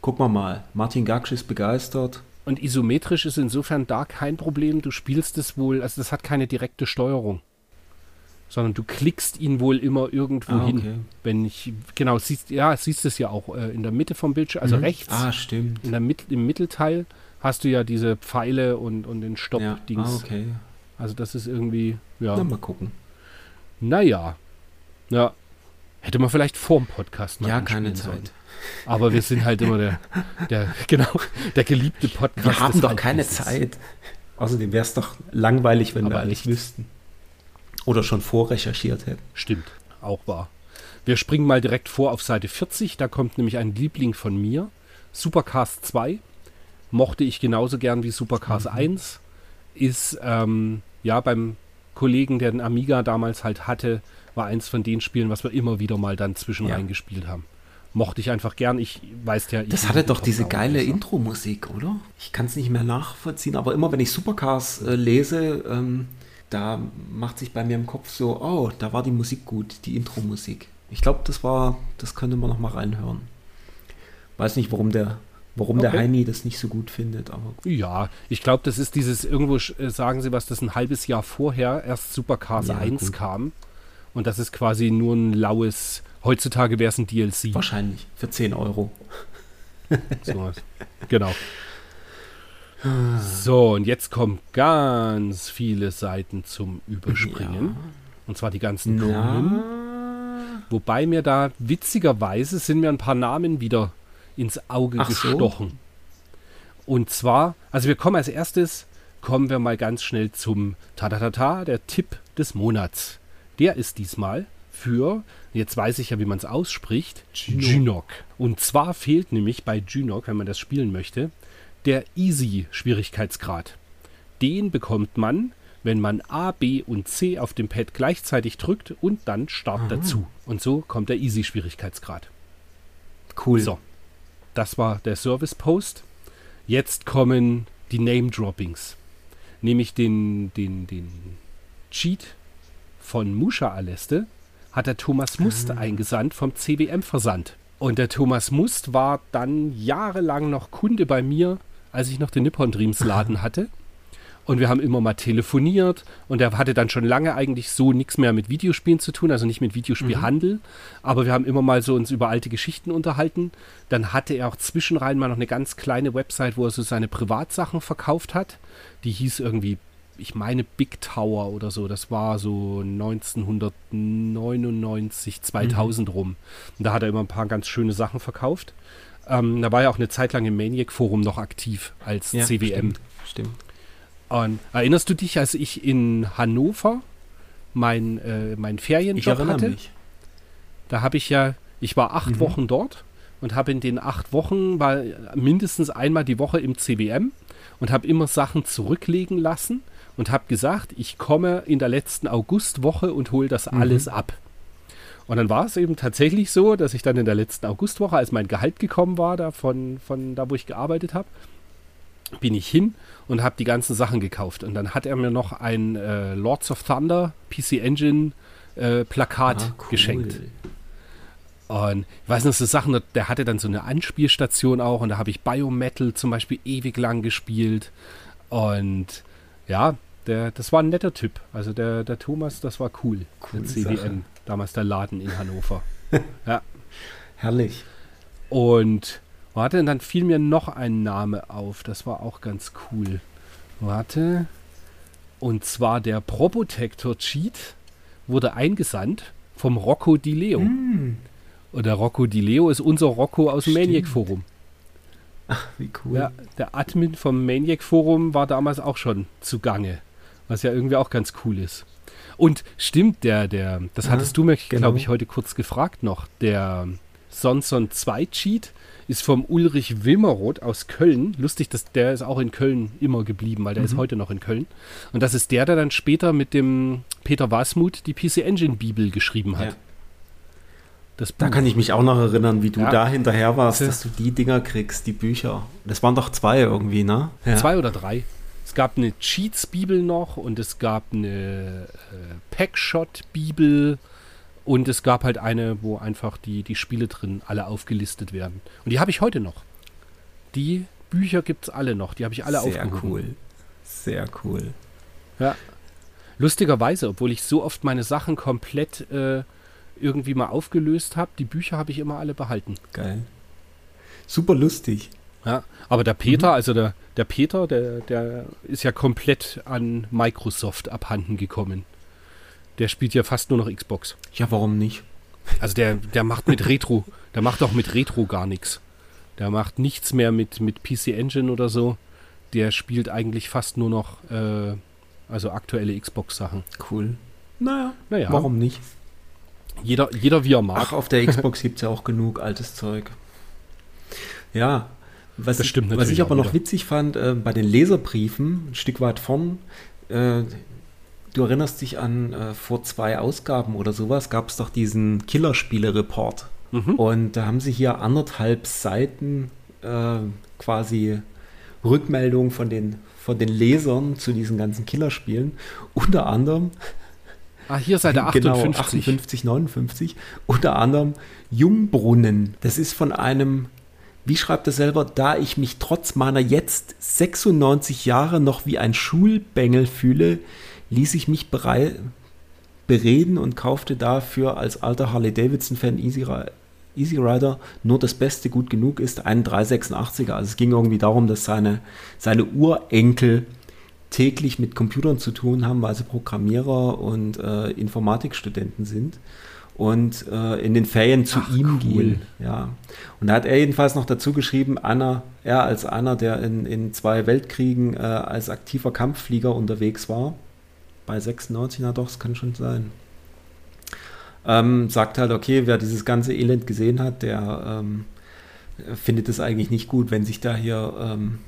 gucken wir mal. Martin Gaksch ist begeistert. Und isometrisch ist insofern da kein Problem. Du spielst es wohl, also das hat keine direkte Steuerung sondern du klickst ihn wohl immer irgendwo ah, hin. Okay. Wenn ich, genau, siehst, ja, siehst es ja auch äh, in der Mitte vom Bildschirm, also mhm. rechts. Ah, stimmt. In der Im Mittelteil hast du ja diese Pfeile und, und den Stopp-Dings. Ja. Ah, okay. Also das ist irgendwie, ja. Na, mal gucken. Naja. Ja. Hätte man vielleicht vorm Podcast mal Ja, keine Zeit. Sollen. Aber wir sind halt immer der, der, genau, der geliebte Podcast. Wir haben doch keine Zeit. Außerdem wäre es doch langweilig, wenn Aber wir nicht wüssten. Oder schon vorrecherchiert hätten. Stimmt, auch wahr. Wir springen mal direkt vor auf Seite 40. Da kommt nämlich ein Liebling von mir. Supercast 2. Mochte ich genauso gern wie Supercast mhm. 1. Ist ähm, ja beim Kollegen, der den Amiga damals halt hatte, war eins von den Spielen, was wir immer wieder mal dann zwischen ja. reingespielt haben. Mochte ich einfach gern. Ich weiß ja. Das hatte doch diese geile Intro-Musik, oder? Ich kann es nicht mehr nachvollziehen, aber immer wenn ich Supercars äh, lese, ähm, da macht sich bei mir im Kopf so, oh, da war die Musik gut, die Intro-Musik. Ich glaube, das war, das könnte man noch mal reinhören. Weiß nicht, warum der, warum okay. der Heini das nicht so gut findet, aber. Ja, ich glaube, das ist dieses, irgendwo äh, sagen sie was, das ein halbes Jahr vorher erst Supercars ja, 1 gut. kam. Und das ist quasi nur ein laues, heutzutage wäre es ein DLC. Wahrscheinlich, für 10 Euro. so, genau. So, und jetzt kommen ganz viele Seiten zum Überspringen. Ja. Und zwar die ganzen Namen. Wobei mir da witzigerweise sind mir ein paar Namen wieder ins Auge Ach gestochen. So. Und zwar, also wir kommen als erstes, kommen wir mal ganz schnell zum Tatatata, der Tipp des Monats. Der ist diesmal für, jetzt weiß ich ja, wie man es ausspricht, Junok. Und zwar fehlt nämlich bei Junok, wenn man das spielen möchte, der Easy-Schwierigkeitsgrad. Den bekommt man, wenn man A, B und C auf dem Pad gleichzeitig drückt und dann Start Aha. dazu. Und so kommt der Easy-Schwierigkeitsgrad. Cool. So, das war der Service-Post. Jetzt kommen die Name-Droppings. Nämlich den, den, den Cheat von Musha Aleste hat der Thomas Must ah. eingesandt vom CWM-Versand. Und der Thomas Must war dann jahrelang noch Kunde bei mir als ich noch den Nippon Dreams Laden hatte. Und wir haben immer mal telefoniert und er hatte dann schon lange eigentlich so nichts mehr mit Videospielen zu tun, also nicht mit Videospielhandel. Mhm. Aber wir haben immer mal so uns über alte Geschichten unterhalten. Dann hatte er auch zwischenrein mal noch eine ganz kleine Website, wo er so seine Privatsachen verkauft hat. Die hieß irgendwie ich meine Big Tower oder so, das war so 1999, 2000 mhm. rum. Und da hat er immer ein paar ganz schöne Sachen verkauft. Ähm, da war er auch eine Zeit lang im Maniac Forum noch aktiv als ja, CWM. Stimmt. stimmt. Und erinnerst du dich, als ich in Hannover mein, äh, mein Ferienjob ich hatte? Mich. Da habe ich ja, ich war acht mhm. Wochen dort und habe in den acht Wochen war mindestens einmal die Woche im CWM und habe immer Sachen zurücklegen lassen und habe gesagt, ich komme in der letzten Augustwoche und hole das mhm. alles ab. Und dann war es eben tatsächlich so, dass ich dann in der letzten Augustwoche, als mein Gehalt gekommen war, da von, von da, wo ich gearbeitet habe, bin ich hin und habe die ganzen Sachen gekauft. Und dann hat er mir noch ein äh, Lords of Thunder PC Engine äh, Plakat ah, cool. geschenkt. Und ich weiß noch, so Sachen, der hatte dann so eine Anspielstation auch und da habe ich Biometal zum Beispiel ewig lang gespielt. Und ja, der, das war ein netter Typ. Also der, der Thomas, das war cool. Cool. CDM, Sache. damals der Laden in Hannover. ja. Herrlich. Und warte, dann fiel mir noch ein Name auf. Das war auch ganz cool. Warte. Und zwar der Probotector Cheat wurde eingesandt vom Rocco Di Leo. Mm. Und der Rocco Di Leo ist unser Rocco aus dem Maniac Forum. Ach, wie cool. Ja, der Admin vom Maniac Forum war damals auch schon zugange. Was ja irgendwie auch ganz cool ist. Und stimmt, der, der, das ja, hattest du mir, genau. glaube ich, heute kurz gefragt noch, der Sonson 2 Cheat ist vom Ulrich Wilmeroth aus Köln. Lustig, dass der ist auch in Köln immer geblieben, weil der mhm. ist heute noch in Köln. Und das ist der, der dann später mit dem Peter Wasmuth die PC Engine Bibel geschrieben hat. Ja. Da kann ich mich auch noch erinnern, wie du ja. da hinterher warst, dass du die Dinger kriegst, die Bücher. Das waren doch zwei irgendwie, ne? Ja. Zwei oder drei. Es gab eine Cheats-Bibel noch und es gab eine äh, Packshot-Bibel und es gab halt eine, wo einfach die, die Spiele drin alle aufgelistet werden. Und die habe ich heute noch. Die Bücher gibt es alle noch. Die habe ich alle Sehr aufgehoben. cool. Sehr cool. Ja. Lustigerweise, obwohl ich so oft meine Sachen komplett äh, irgendwie mal aufgelöst habe. Die Bücher habe ich immer alle behalten. Geil. Super lustig. Ja, aber der Peter, mhm. also der, der Peter, der, der ist ja komplett an Microsoft abhanden gekommen. Der spielt ja fast nur noch Xbox. Ja, warum nicht? Also der, der macht mit Retro, der macht auch mit Retro gar nichts. Der macht nichts mehr mit, mit PC Engine oder so. Der spielt eigentlich fast nur noch äh, also aktuelle Xbox-Sachen. Cool. Naja, naja, warum nicht? Jeder, jeder wie er mag. Ach, auf der Xbox gibt es ja auch genug altes Zeug. Ja, was, das stimmt ich, was ich aber noch witzig fand, äh, bei den Leserbriefen, ein Stück weit vorn, äh, du erinnerst dich an äh, vor zwei Ausgaben oder sowas, gab es doch diesen Killerspiele-Report. Mhm. Und da haben sie hier anderthalb Seiten äh, quasi Rückmeldungen von den, von den Lesern zu diesen ganzen Killerspielen. Unter anderem Ah, hier Seite 58. Genau, 58, 59. Unter anderem Jungbrunnen. Das ist von einem, wie schreibt er selber, da ich mich trotz meiner jetzt 96 Jahre noch wie ein Schulbengel fühle, ließ ich mich bereit, bereden und kaufte dafür als alter Harley-Davidson-Fan Easy, Easy Rider nur das Beste gut genug ist, einen 386er. Also es ging irgendwie darum, dass seine, seine Urenkel täglich mit Computern zu tun haben, weil sie Programmierer und äh, Informatikstudenten sind und äh, in den Ferien zu Ach, ihm cool. gehen. Ja. Und da hat er jedenfalls noch dazu geschrieben, einer, er als einer, der in, in zwei Weltkriegen äh, als aktiver Kampfflieger unterwegs war, bei 96, na doch, das kann schon sein. Ähm, sagt halt, okay, wer dieses ganze Elend gesehen hat, der ähm, findet es eigentlich nicht gut, wenn sich da hier ähm,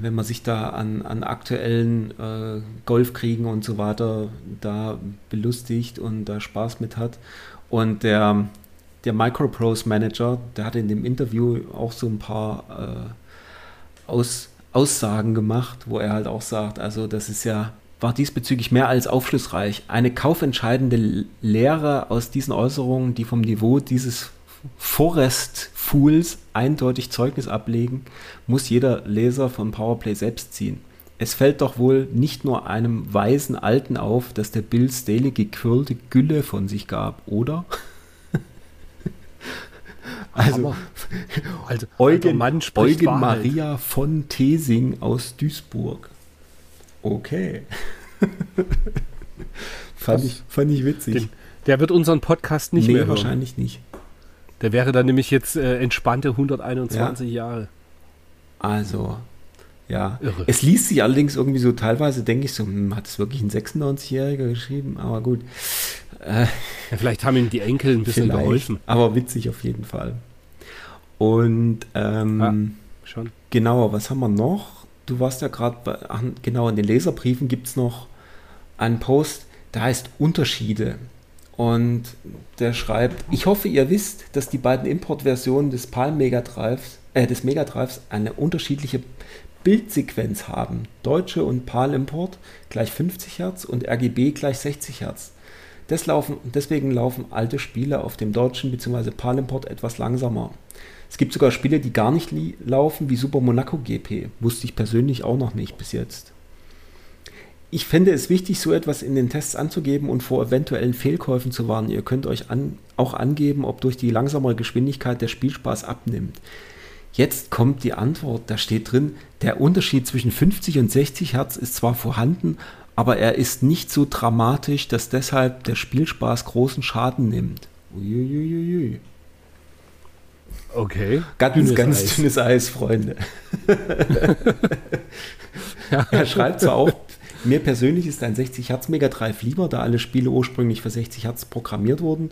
wenn man sich da an, an aktuellen äh, Golfkriegen und so weiter da belustigt und da Spaß mit hat. Und der, der Microprose Manager, der hat in dem Interview auch so ein paar äh, Aus, Aussagen gemacht, wo er halt auch sagt, also das ist ja war diesbezüglich mehr als aufschlussreich. Eine kaufentscheidende Lehre aus diesen Äußerungen, die vom Niveau dieses Forest Fools eindeutig Zeugnis ablegen, muss jeder Leser von Powerplay selbst ziehen. Es fällt doch wohl nicht nur einem weisen Alten auf, dass der Bill Staley gequirlte Gülle von sich gab, oder? also, also Eugen, Mann Eugen Maria von Thesing aus Duisburg. Okay. fand, ich, fand ich witzig. Den, der wird unseren Podcast nicht nee, mehr hören. wahrscheinlich nicht. Der wäre dann nämlich jetzt äh, entspannte 121 ja. Jahre. Also, ja. Irre. Es liest sich allerdings irgendwie so teilweise, denke ich so, hm, hat es wirklich ein 96-Jähriger geschrieben? Aber gut. Äh, ja, vielleicht haben ihm die Enkel ein bisschen geholfen. Aber witzig auf jeden Fall. Und ähm, ja, schon. genau, was haben wir noch? Du warst ja gerade bei, ach, genau, in den Leserbriefen gibt es noch einen Post, der heißt Unterschiede. Und der schreibt, ich hoffe, ihr wisst, dass die beiden Importversionen des Palm Megadrives, äh, des Megadrives eine unterschiedliche Bildsequenz haben. Deutsche und PAL Import gleich 50 Hertz und RGB gleich 60 Hertz. Laufen, deswegen laufen alte Spiele auf dem deutschen bzw. PAL Import etwas langsamer. Es gibt sogar Spiele, die gar nicht laufen, wie Super Monaco GP. Wusste ich persönlich auch noch nicht bis jetzt. Ich fände es wichtig, so etwas in den Tests anzugeben und vor eventuellen Fehlkäufen zu warnen. Ihr könnt euch an, auch angeben, ob durch die langsamere Geschwindigkeit der Spielspaß abnimmt. Jetzt kommt die Antwort, da steht drin, der Unterschied zwischen 50 und 60 Hertz ist zwar vorhanden, aber er ist nicht so dramatisch, dass deshalb der Spielspaß großen Schaden nimmt. Uiuiuiui. Okay. Ganz, dünnes ganz Eis. dünnes Eis, Freunde. ja. Er schreibt zwar auch, mir persönlich ist ein 60 Hertz Mega Drive lieber, da alle Spiele ursprünglich für 60 Hertz programmiert wurden.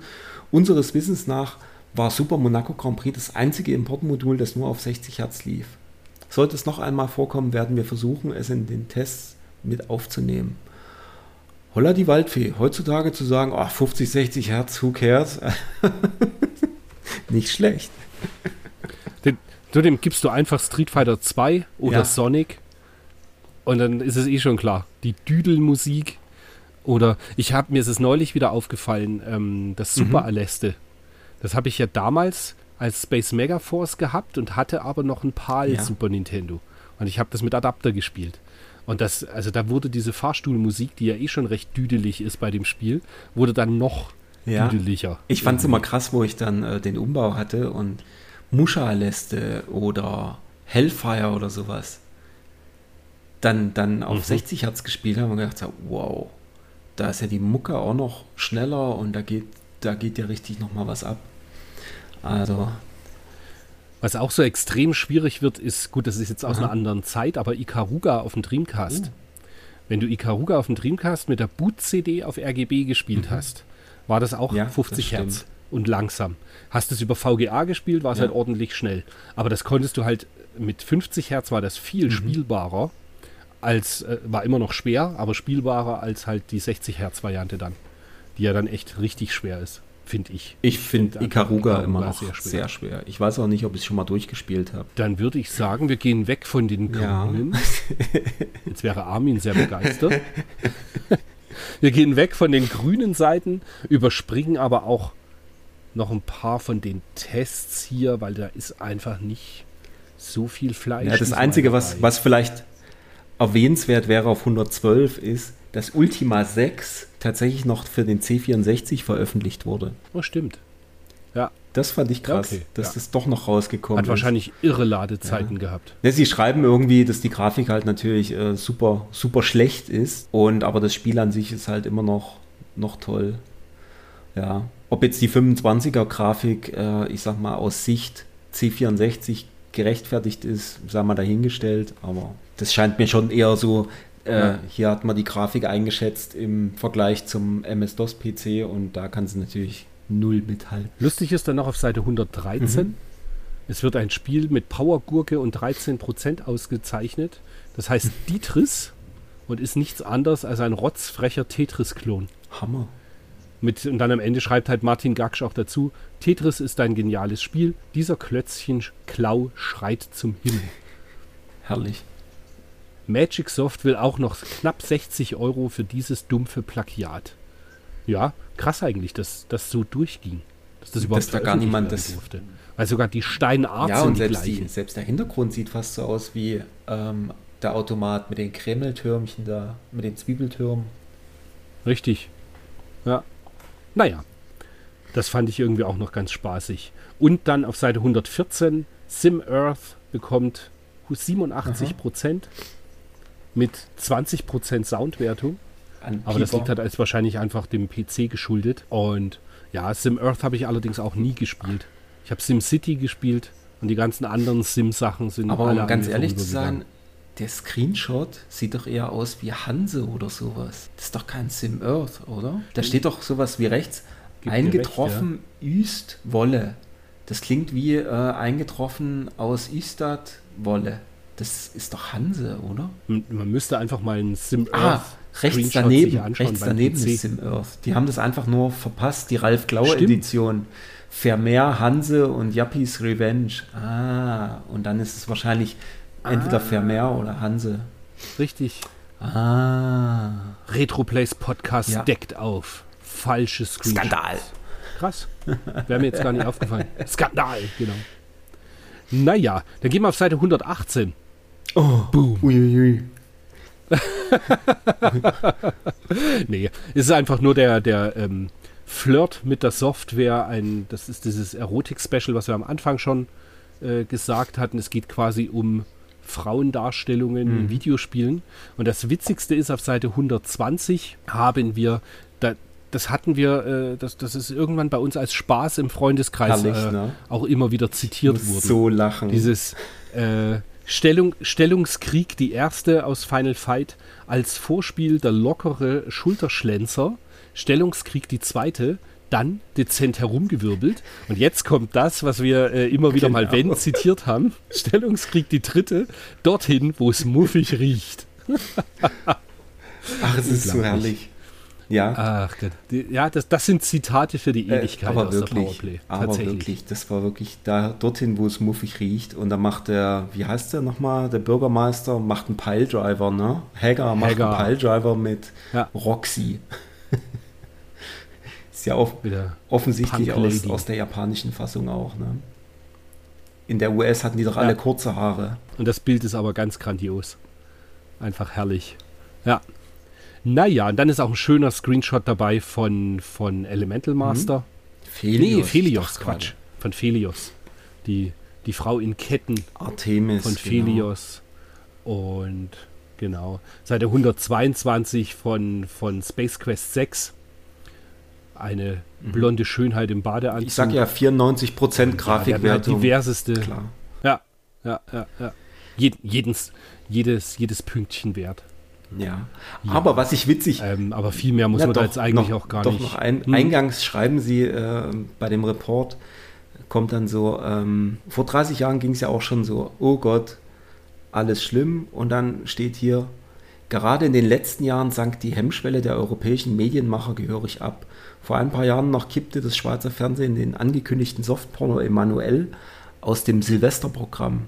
Unseres Wissens nach war Super Monaco Grand Prix das einzige Importmodul, das nur auf 60 Hertz lief. Sollte es noch einmal vorkommen, werden wir versuchen, es in den Tests mit aufzunehmen. Holla die Waldfee. Heutzutage zu sagen, oh, 50, 60 Hertz, who cares? Nicht schlecht. Den, dem gibst du einfach Street Fighter 2 oder ja. Sonic und dann ist es eh schon klar. Die Düdelmusik oder ich habe mir ist es neulich wieder aufgefallen, ähm, das Super mhm. Aleste. Das habe ich ja damals als Space Mega Force gehabt und hatte aber noch ein PAL ja. Super Nintendo. Und ich habe das mit Adapter gespielt. Und das, also da wurde diese Fahrstuhlmusik, die ja eh schon recht düdelig ist bei dem Spiel, wurde dann noch ja. düdeliger. Ich fand es immer krass, wo ich dann äh, den Umbau hatte und Muscha-Leste oder Hellfire oder sowas dann, dann auf mhm. 60 Hertz gespielt habe und gedacht habe, wow, da ist ja die Mucke auch noch schneller und da geht, da geht ja richtig nochmal was ab. Also. Was auch so extrem schwierig wird, ist, gut, das ist jetzt aus Aha. einer anderen Zeit, aber Ikaruga auf dem Dreamcast. Mhm. Wenn du Ikaruga auf dem Dreamcast mit der Boot-CD auf RGB gespielt mhm. hast, war das auch ja, 50 das Hertz und langsam. Hast du es über VGA gespielt, war es ja. halt ordentlich schnell. Aber das konntest du halt mit 50 Hertz war das viel mhm. spielbarer als äh, war immer noch schwer, aber spielbarer als halt die 60 Hertz Variante dann, die ja dann echt richtig schwer ist finde ich. Ich finde find Ikaruga immer noch sehr schwer. sehr schwer. Ich weiß auch nicht, ob ich es schon mal durchgespielt habe. Dann würde ich sagen, wir gehen weg von den Grünen. Ja. Jetzt wäre Armin sehr begeistert. wir gehen weg von den grünen Seiten, überspringen aber auch noch ein paar von den Tests hier, weil da ist einfach nicht so viel Fleisch. Ja, das Einzige, was, was vielleicht erwähnenswert wäre auf 112 ist, dass Ultima 6 tatsächlich noch für den C64 veröffentlicht wurde. Oh, stimmt. Ja. Das fand ich krass, okay, dass ja. das doch noch rausgekommen Hat ist. Hat wahrscheinlich irre Ladezeiten ja. gehabt. Ja, sie schreiben irgendwie, dass die Grafik halt natürlich äh, super, super schlecht ist. Und aber das Spiel an sich ist halt immer noch, noch toll. Ja. Ob jetzt die 25er Grafik, äh, ich sag mal, aus Sicht C64 gerechtfertigt ist, sei mal dahingestellt, aber das scheint mir schon eher so äh, ja. Hier hat man die Grafik eingeschätzt im Vergleich zum MS-DOS-PC und da kann sie natürlich null mithalten. Lustig ist dann noch auf Seite 113. Mhm. Es wird ein Spiel mit Powergurke und 13% ausgezeichnet. Das heißt Dietris und ist nichts anderes als ein rotzfrecher Tetris-Klon. Hammer. Mit, und dann am Ende schreibt halt Martin Gaksch auch dazu: Tetris ist ein geniales Spiel. Dieser Klötzchen-Klau schreit zum Himmel. Herrlich. Magic Soft will auch noch knapp 60 Euro für dieses dumpfe Plagiat. Ja, krass eigentlich, dass das so durchging. Dass das überhaupt dass da gar niemand das durfte. Weil sogar die Steinart ja, und selbst, die, selbst der Hintergrund sieht fast so aus wie ähm, der Automat mit den Kremeltürmchen da, mit den Zwiebeltürmen. Richtig. Ja. Naja, das fand ich irgendwie auch noch ganz spaßig. Und dann auf Seite 114, Sim Earth bekommt 87 Prozent. mit 20% Soundwertung. Aber das liegt halt als wahrscheinlich einfach dem PC geschuldet. Und ja, Sim Earth habe ich allerdings auch nie gespielt. Ich habe Sim City gespielt und die ganzen anderen Sim-Sachen sind Aber um ganz ehrlich zu sein, der Screenshot sieht doch eher aus wie Hanse oder sowas. Das ist doch kein Sim Earth, oder? Da steht doch sowas wie rechts Gibt eingetroffen recht, ja. Üst Wolle. Das klingt wie äh, eingetroffen aus Istad Wolle. Das ist doch Hanse, oder? Man müsste einfach mal ein Sim ah, Earth rechts daneben, rechts daneben ist Sim Earth. Die haben das einfach nur verpasst, die Ralf Glauer Edition. Vermeer, Hanse und Yuppies Revenge. Ah, und dann ist es wahrscheinlich entweder ah. Vermeer oder Hanse. Richtig. Ah. Retroplays Podcast ja. deckt auf. Falsches Screenshot. Skandal. Krass. Wäre mir jetzt gar nicht aufgefallen. Skandal, genau. Naja, dann gehen wir auf Seite 118. Oh, boom. Uiuiui. nee, es ist einfach nur der, der ähm, Flirt mit der Software. Ein, das ist dieses Erotik-Special, was wir am Anfang schon äh, gesagt hatten. Es geht quasi um Frauendarstellungen mhm. in Videospielen. Und das Witzigste ist, auf Seite 120 haben wir, da, das hatten wir, äh, das, das ist irgendwann bei uns als Spaß im Freundeskreis Herrlich, äh, ne? auch immer wieder zitiert worden. So lachen. Dieses äh, Stellung, Stellungskrieg, die erste aus Final Fight, als Vorspiel der lockere Schulterschlänzer. Stellungskrieg, die zweite, dann dezent herumgewirbelt. Und jetzt kommt das, was wir äh, immer wieder genau. mal wenn zitiert haben. Stellungskrieg, die dritte, dorthin, wo es muffig riecht. Ach, es ist so herrlich. Ja. Ach Gott. Ja, das, das sind Zitate für die äh, Ewigkeit äh, aber aus wirklich, der Powerplay. Aber wirklich, das war wirklich da dorthin, wo es muffig riecht. Und da macht der, wie heißt der nochmal, der Bürgermeister macht einen Piledriver, ne? Hager macht Hager. einen Piledriver mit ja. Roxy. Ist ja auch offensichtlich aus, aus der japanischen Fassung auch, ne? In der US hatten die doch alle ja. kurze Haare. Und das Bild ist aber ganz grandios. Einfach herrlich. Ja, naja, und dann ist auch ein schöner Screenshot dabei von, von Elemental mhm. Master. Mhm. Felios. Nee, Felios, Quatsch. Von Felios. Die, die Frau in Ketten. Artemis. Von genau. Felios. Genau. Und genau. Seite 122 von, von Space Quest 6. Eine mhm. blonde Schönheit im Badeanzug. Ich sag ja 94% Grafikwertung. Ja, der diverseste. Klar. Ja, ja, ja, ja. Jed, jedes, jedes, jedes Pünktchen wert. Ja. ja. aber was ich witzig. Ähm, aber viel mehr muss ja, man doch, da jetzt eigentlich noch, auch gar doch nicht. Noch ein, hm. Eingangs schreiben sie äh, bei dem Report, kommt dann so: ähm, Vor 30 Jahren ging es ja auch schon so, oh Gott, alles schlimm. Und dann steht hier: Gerade in den letzten Jahren sank die Hemmschwelle der europäischen Medienmacher gehörig ab. Vor ein paar Jahren noch kippte das Schweizer Fernsehen den angekündigten Softporno Emanuel aus dem Silvesterprogramm.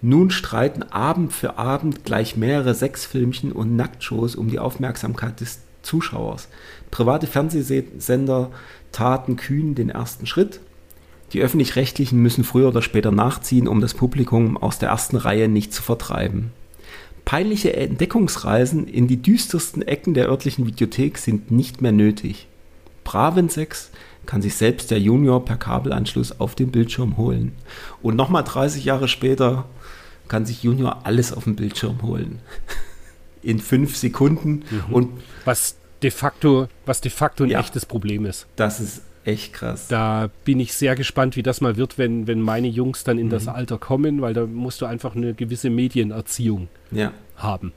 Nun streiten Abend für Abend gleich mehrere Sexfilmchen und Nacktshows um die Aufmerksamkeit des Zuschauers. Private Fernsehsender taten kühn den ersten Schritt. Die öffentlich-rechtlichen müssen früher oder später nachziehen, um das Publikum aus der ersten Reihe nicht zu vertreiben. Peinliche Entdeckungsreisen in die düstersten Ecken der örtlichen Videothek sind nicht mehr nötig. Bravensex kann sich selbst der Junior per Kabelanschluss auf den Bildschirm holen. Und nochmal 30 Jahre später kann sich Junior alles auf dem Bildschirm holen. In fünf Sekunden. Mhm. Und was de facto, was de facto ein ja, echtes Problem ist. Das ist echt krass. Da bin ich sehr gespannt, wie das mal wird, wenn, wenn meine Jungs dann in mhm. das Alter kommen, weil da musst du einfach eine gewisse Medienerziehung ja. haben.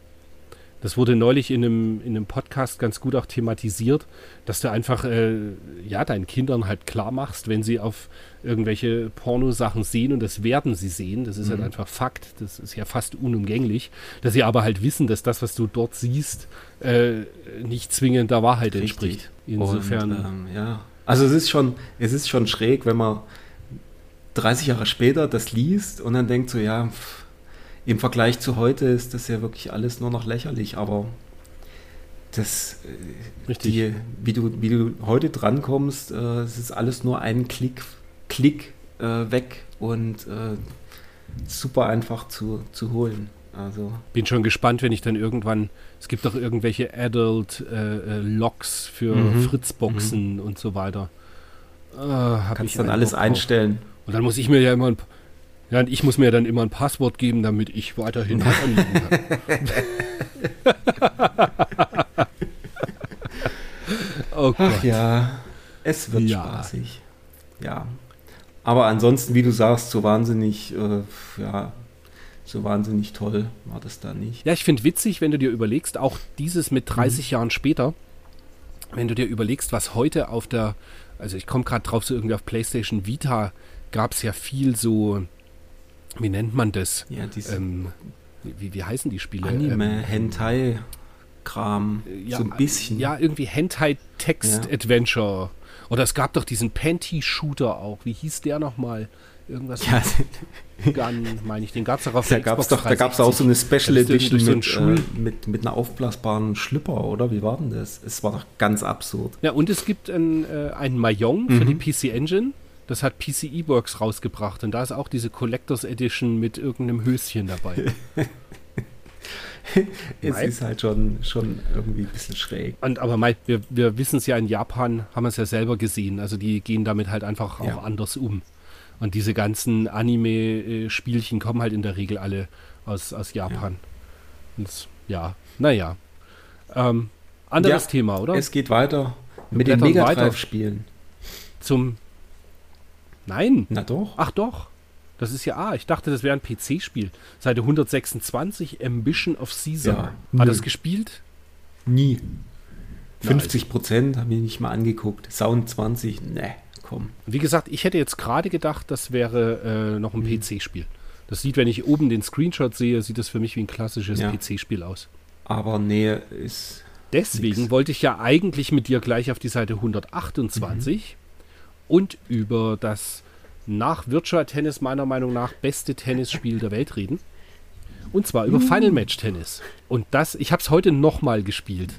Das wurde neulich in einem, in einem Podcast ganz gut auch thematisiert, dass du einfach äh, ja deinen Kindern halt klar machst, wenn sie auf irgendwelche Pornosachen sehen und das werden sie sehen, das ist mhm. halt einfach Fakt, das ist ja fast unumgänglich, dass sie aber halt wissen, dass das, was du dort siehst, äh, nicht zwingend der Wahrheit Richtig. entspricht. Insofern. Und, ähm, ja. Also es ist schon, es ist schon schräg, wenn man 30 Jahre später das liest und dann denkt so, ja, pff, im Vergleich zu heute ist das ja wirklich alles nur noch lächerlich, aber das, äh, Richtig. Die, wie, du, wie du heute drankommst, äh, es ist alles nur ein Klick, Klick äh, weg und äh, super einfach zu, zu holen. Also. Bin schon gespannt, wenn ich dann irgendwann, es gibt doch irgendwelche Adult-Locks äh, für mhm. Fritzboxen mhm. und so weiter. Äh, Kannst dann alles einstellen. Und dann muss ich mir ja immer ein Ja, und ich muss mir dann immer ein Passwort geben, damit ich weiterhin Hacks anlegen kann. oh Gott. Ach ja, es wird ja. spaßig. Ja. Aber ansonsten, wie du sagst, so wahnsinnig, äh, ja, so wahnsinnig toll war das da nicht. Ja, ich finde witzig, wenn du dir überlegst, auch dieses mit 30 mhm. Jahren später, wenn du dir überlegst, was heute auf der, also ich komme gerade drauf, so irgendwie auf PlayStation Vita gab es ja viel so, wie nennt man das? Ja, diese ähm, wie, wie heißen die Spiele? Anime, ähm, Hentai. Kram, ja, so ein bisschen. Ja, irgendwie Hentai-Text-Adventure. Ja. Oder es gab doch diesen Panty-Shooter auch. Wie hieß der nochmal? Irgendwas ja. Gun, meine ich. Den gab es doch auf da gab's doch, Da gab es auch so eine Special Edition so mit, äh, mit, mit einer aufblasbaren Schlipper, oder? Wie war denn das? Es war doch ganz absurd. Ja, und es gibt ein, äh, ein Mahjong für mhm. die PC Engine. Das hat PCE Works rausgebracht. Und da ist auch diese Collectors Edition mit irgendeinem Höschen dabei. es Mai. ist halt schon, schon irgendwie ein bisschen schräg. Und, aber Mai, wir, wir wissen es ja in Japan, haben wir es ja selber gesehen. Also die gehen damit halt einfach ja. auch anders um. Und diese ganzen Anime-Spielchen kommen halt in der Regel alle aus, aus Japan. Ja, Und, ja naja. Ähm, anderes ja, Thema, oder? Es geht weiter wir mit den Mega Drive-Spielen. Zum. Nein. Na doch. Ach doch. Das ist ja, ah, ich dachte, das wäre ein PC-Spiel. Seite 126, Ambition of Caesar. Ja, Hat das gespielt? Nie. 50 Prozent habe ich nicht mal angeguckt. Sound 20, ne kommen. Wie gesagt, ich hätte jetzt gerade gedacht, das wäre äh, noch ein mhm. PC-Spiel. Das sieht, wenn ich oben den Screenshot sehe, sieht das für mich wie ein klassisches ja. PC-Spiel aus. Aber nee, ist. Deswegen nix. wollte ich ja eigentlich mit dir gleich auf die Seite 128 mhm. und über das nach Virtual Tennis meiner Meinung nach beste Tennisspiel der Welt reden. Und zwar über mhm. Final Match Tennis. Und das, ich habe es heute nochmal gespielt.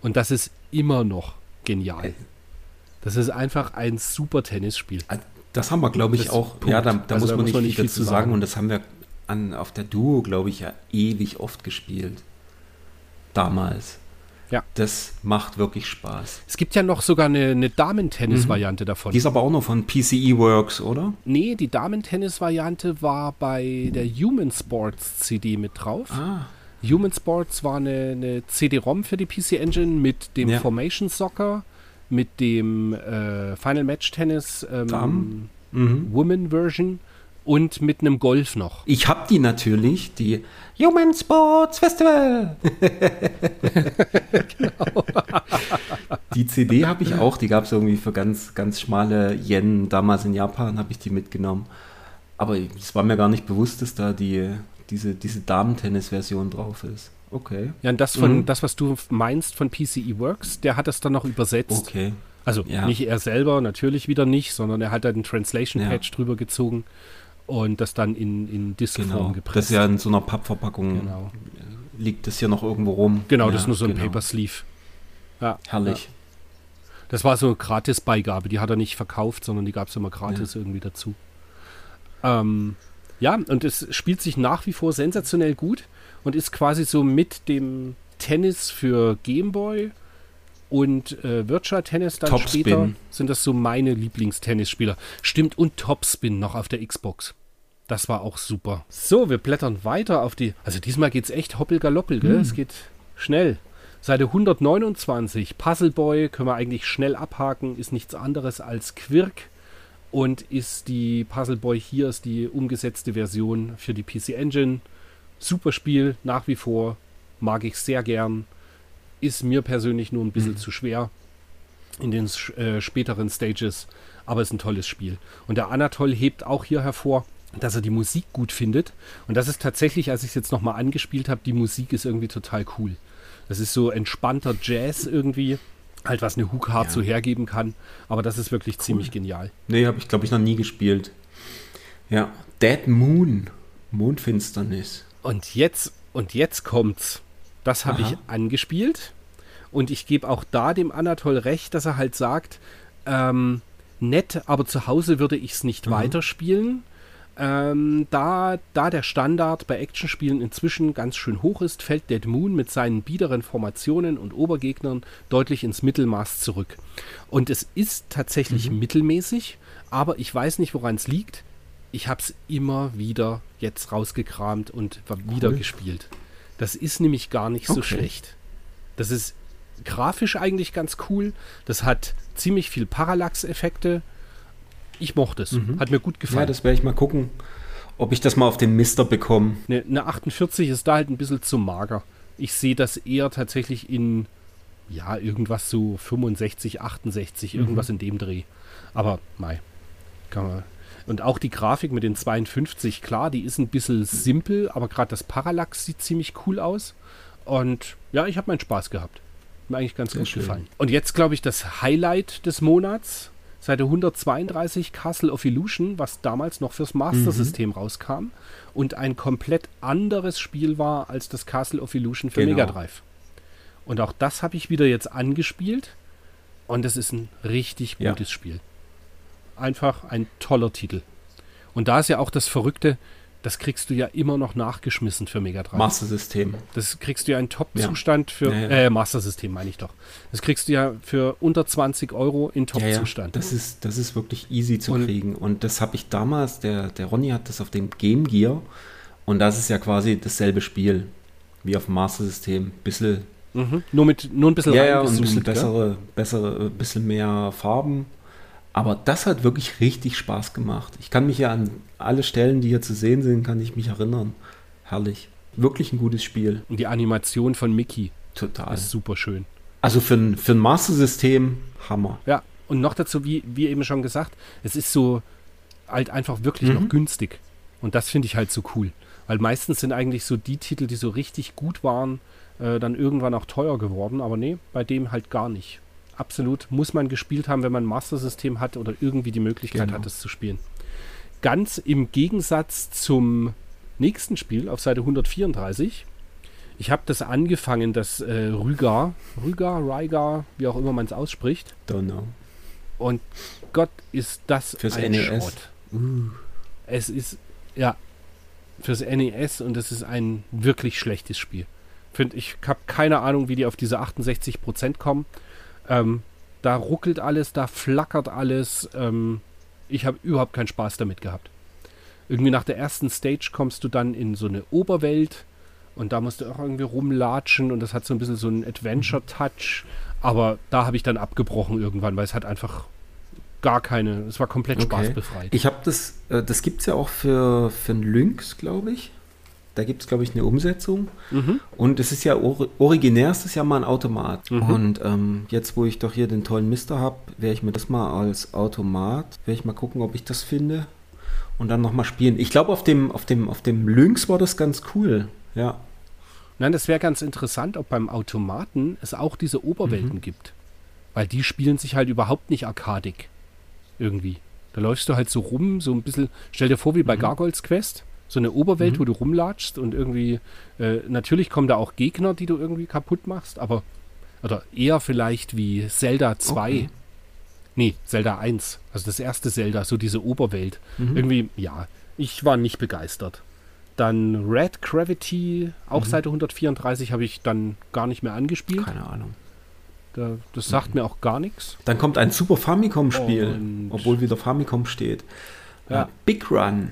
Und das ist immer noch genial. Das ist einfach ein super Tennisspiel. Ah, das haben wir, glaube ich, das auch. Punkt. Ja, da, da also muss man nicht, nicht viel dazu sagen. sagen. Und das haben wir an, auf der Duo, glaube ich, ja ewig oft gespielt. Damals. Ja. Das macht wirklich Spaß. Es gibt ja noch sogar eine, eine Damentennis-Variante mhm. davon. Die ist aber auch noch von PCE Works, oder? Nee, die Damentennis-Variante war bei der Human Sports CD mit drauf. Ah. Human Sports war eine, eine CD-ROM für die PC Engine mit dem ja. Formation Soccer mit dem äh, Final Match Tennis ähm, mhm. Women Version und mit einem Golf noch. Ich habe die natürlich, die Human Sports Festival. genau. die CD habe ich auch, die gab es irgendwie für ganz, ganz schmale Yen. Damals in Japan habe ich die mitgenommen. Aber es war mir gar nicht bewusst, dass da die, diese, diese Damen-Tennis-Version drauf ist. Okay. Ja, und das von mhm. das, was du meinst von PCE Works, der hat das dann noch übersetzt. Okay. Also ja. nicht er selber, natürlich wieder nicht, sondern er hat da den Translation Patch ja. drüber gezogen und das dann in, in Diskform genau. gepresst. Das ist ja in so einer Pappverpackung. Genau. Liegt das hier noch irgendwo rum? Genau, ja, das ist nur so ein genau. Paper Sleeve. Ja. Herrlich. Das war so eine Gratis-Beigabe, die hat er nicht verkauft, sondern die gab es immer gratis irgendwie dazu. Ähm, ja, und es spielt sich nach wie vor sensationell gut und ist quasi so mit dem Tennis für Gameboy und äh, Virtual Tennis dann Topspin. später sind das so meine Lieblingstennisspieler. Stimmt, und Topspin noch auf der Xbox. Das war auch super. So, wir blättern weiter auf die. Also diesmal geht es echt hoppelgaloppel, gell? Hm. Es geht schnell. Seite 129, Puzzle Boy, können wir eigentlich schnell abhaken, ist nichts anderes als Quirk und ist die Puzzle Boy hier, ist die umgesetzte Version für die PC Engine. Super Spiel, nach wie vor, mag ich sehr gern. Ist mir persönlich nur ein bisschen mhm. zu schwer in den äh, späteren Stages, aber ist ein tolles Spiel. Und der Anatol hebt auch hier hervor, dass er die Musik gut findet. Und das ist tatsächlich, als ich es jetzt nochmal angespielt habe, die Musik ist irgendwie total cool. Das ist so entspannter Jazz irgendwie. Halt, was eine Hook Hard ja. so hergeben kann. Aber das ist wirklich cool. ziemlich genial. Nee, habe ich, glaube ich, noch nie gespielt. Ja, Dead Moon. Mondfinsternis. Und jetzt, und jetzt kommt's. Das habe ich angespielt. Und ich gebe auch da dem Anatol recht, dass er halt sagt, ähm, nett, aber zu Hause würde ich es nicht mhm. weiterspielen. Ähm, da, da der Standard bei Actionspielen inzwischen ganz schön hoch ist, fällt Dead Moon mit seinen biederen Formationen und Obergegnern deutlich ins Mittelmaß zurück. Und es ist tatsächlich mhm. mittelmäßig, aber ich weiß nicht, woran es liegt. Ich habe es immer wieder jetzt rausgekramt und wieder gespielt. Das ist nämlich gar nicht so schlecht. Das ist grafisch eigentlich ganz cool. Das hat ziemlich viel Parallax-Effekte. Ich mochte es. Mhm. Hat mir gut gefallen. Ja, das werde ich mal gucken, ob ich das mal auf den Mister bekomme. Eine, eine 48 ist da halt ein bisschen zu mager. Ich sehe das eher tatsächlich in, ja, irgendwas so 65, 68, mhm. irgendwas in dem Dreh. Aber, mei, kann man. Und auch die Grafik mit den 52, klar, die ist ein bisschen simpel, aber gerade das Parallax sieht ziemlich cool aus. Und ja, ich habe meinen Spaß gehabt. Mir eigentlich ganz Sehr gut schön. gefallen. Und jetzt glaube ich das Highlight des Monats. Seite 132 Castle of Illusion, was damals noch fürs Master System mhm. rauskam und ein komplett anderes Spiel war als das Castle of Illusion für genau. Mega Drive. Und auch das habe ich wieder jetzt angespielt und es ist ein richtig gutes ja. Spiel. Einfach ein toller Titel. Und da ist ja auch das Verrückte, das kriegst du ja immer noch nachgeschmissen für Mega Drive. Master System. Das kriegst du ja in Top-Zustand ja. für, ja, ja. äh, Master System meine ich doch. Das kriegst du ja für unter 20 Euro in Top-Zustand. Das, ist, das ist wirklich easy zu und, kriegen. Und das habe ich damals, der, der Ronny hat das auf dem Game Gear und das ist ja quasi dasselbe Spiel wie auf dem Master System. Bisschen. Mhm. Nur, mit, nur ein bisschen ja, ja, und ein bisschen bessere, bessere, bisschen mehr Farben aber das hat wirklich richtig Spaß gemacht. Ich kann mich ja an alle Stellen, die hier zu sehen sind, kann ich mich erinnern. Herrlich. Wirklich ein gutes Spiel. Und die Animation von Mickey. Total. ist super schön. Also für ein, für ein Master-System Hammer. Ja, und noch dazu, wie, wie eben schon gesagt, es ist so halt einfach wirklich mhm. noch günstig. Und das finde ich halt so cool. Weil meistens sind eigentlich so die Titel, die so richtig gut waren, äh, dann irgendwann auch teuer geworden. Aber nee, bei dem halt gar nicht absolut muss man gespielt haben, wenn man ein Master-System hat oder irgendwie die Möglichkeit genau. hat, es zu spielen. Ganz im Gegensatz zum nächsten Spiel auf Seite 134. Ich habe das angefangen, das äh, Rüger, Rüger, Rygar, wie auch immer man es ausspricht. Don't know. Und Gott, ist das Fürs ein NES. Schrott. Uh. Es ist, ja, fürs NES und es ist ein wirklich schlechtes Spiel. Find, ich habe keine Ahnung, wie die auf diese 68% kommen. Ähm, da ruckelt alles, da flackert alles. Ähm, ich habe überhaupt keinen Spaß damit gehabt. Irgendwie nach der ersten Stage kommst du dann in so eine Oberwelt und da musst du auch irgendwie rumlatschen und das hat so ein bisschen so einen Adventure-Touch. Aber da habe ich dann abgebrochen irgendwann, weil es hat einfach gar keine, es war komplett okay. spaßbefreit. Ich habe das, äh, das gibt es ja auch für, für einen Lynx, glaube ich. Da gibt es, glaube ich, eine Umsetzung. Mhm. Und es ist ja or originär, ist das ja mal ein Automat. Mhm. Und ähm, jetzt, wo ich doch hier den tollen Mister habe, werde ich mir das mal als Automat, werde ich mal gucken, ob ich das finde. Und dann nochmal spielen. Ich glaube, auf dem, auf, dem, auf dem Lynx war das ganz cool. Ja. Nein, das wäre ganz interessant, ob beim Automaten es auch diese Oberwelten mhm. gibt. Weil die spielen sich halt überhaupt nicht arkadig. Irgendwie. Da läufst du halt so rum, so ein bisschen. Stell dir vor, wie bei mhm. Gargoyles Quest so eine Oberwelt, mhm. wo du rumlatschst und irgendwie, äh, natürlich kommen da auch Gegner, die du irgendwie kaputt machst, aber, oder eher vielleicht wie Zelda 2. Okay. Nee, Zelda 1, also das erste Zelda, so diese Oberwelt. Mhm. Irgendwie, ja, ich war nicht begeistert. Dann Red Gravity, auch mhm. Seite 134, habe ich dann gar nicht mehr angespielt. Keine Ahnung. Da, das sagt mhm. mir auch gar nichts. Dann kommt ein Super Famicom-Spiel, obwohl wieder Famicom steht. Ja. Uh, Big Run.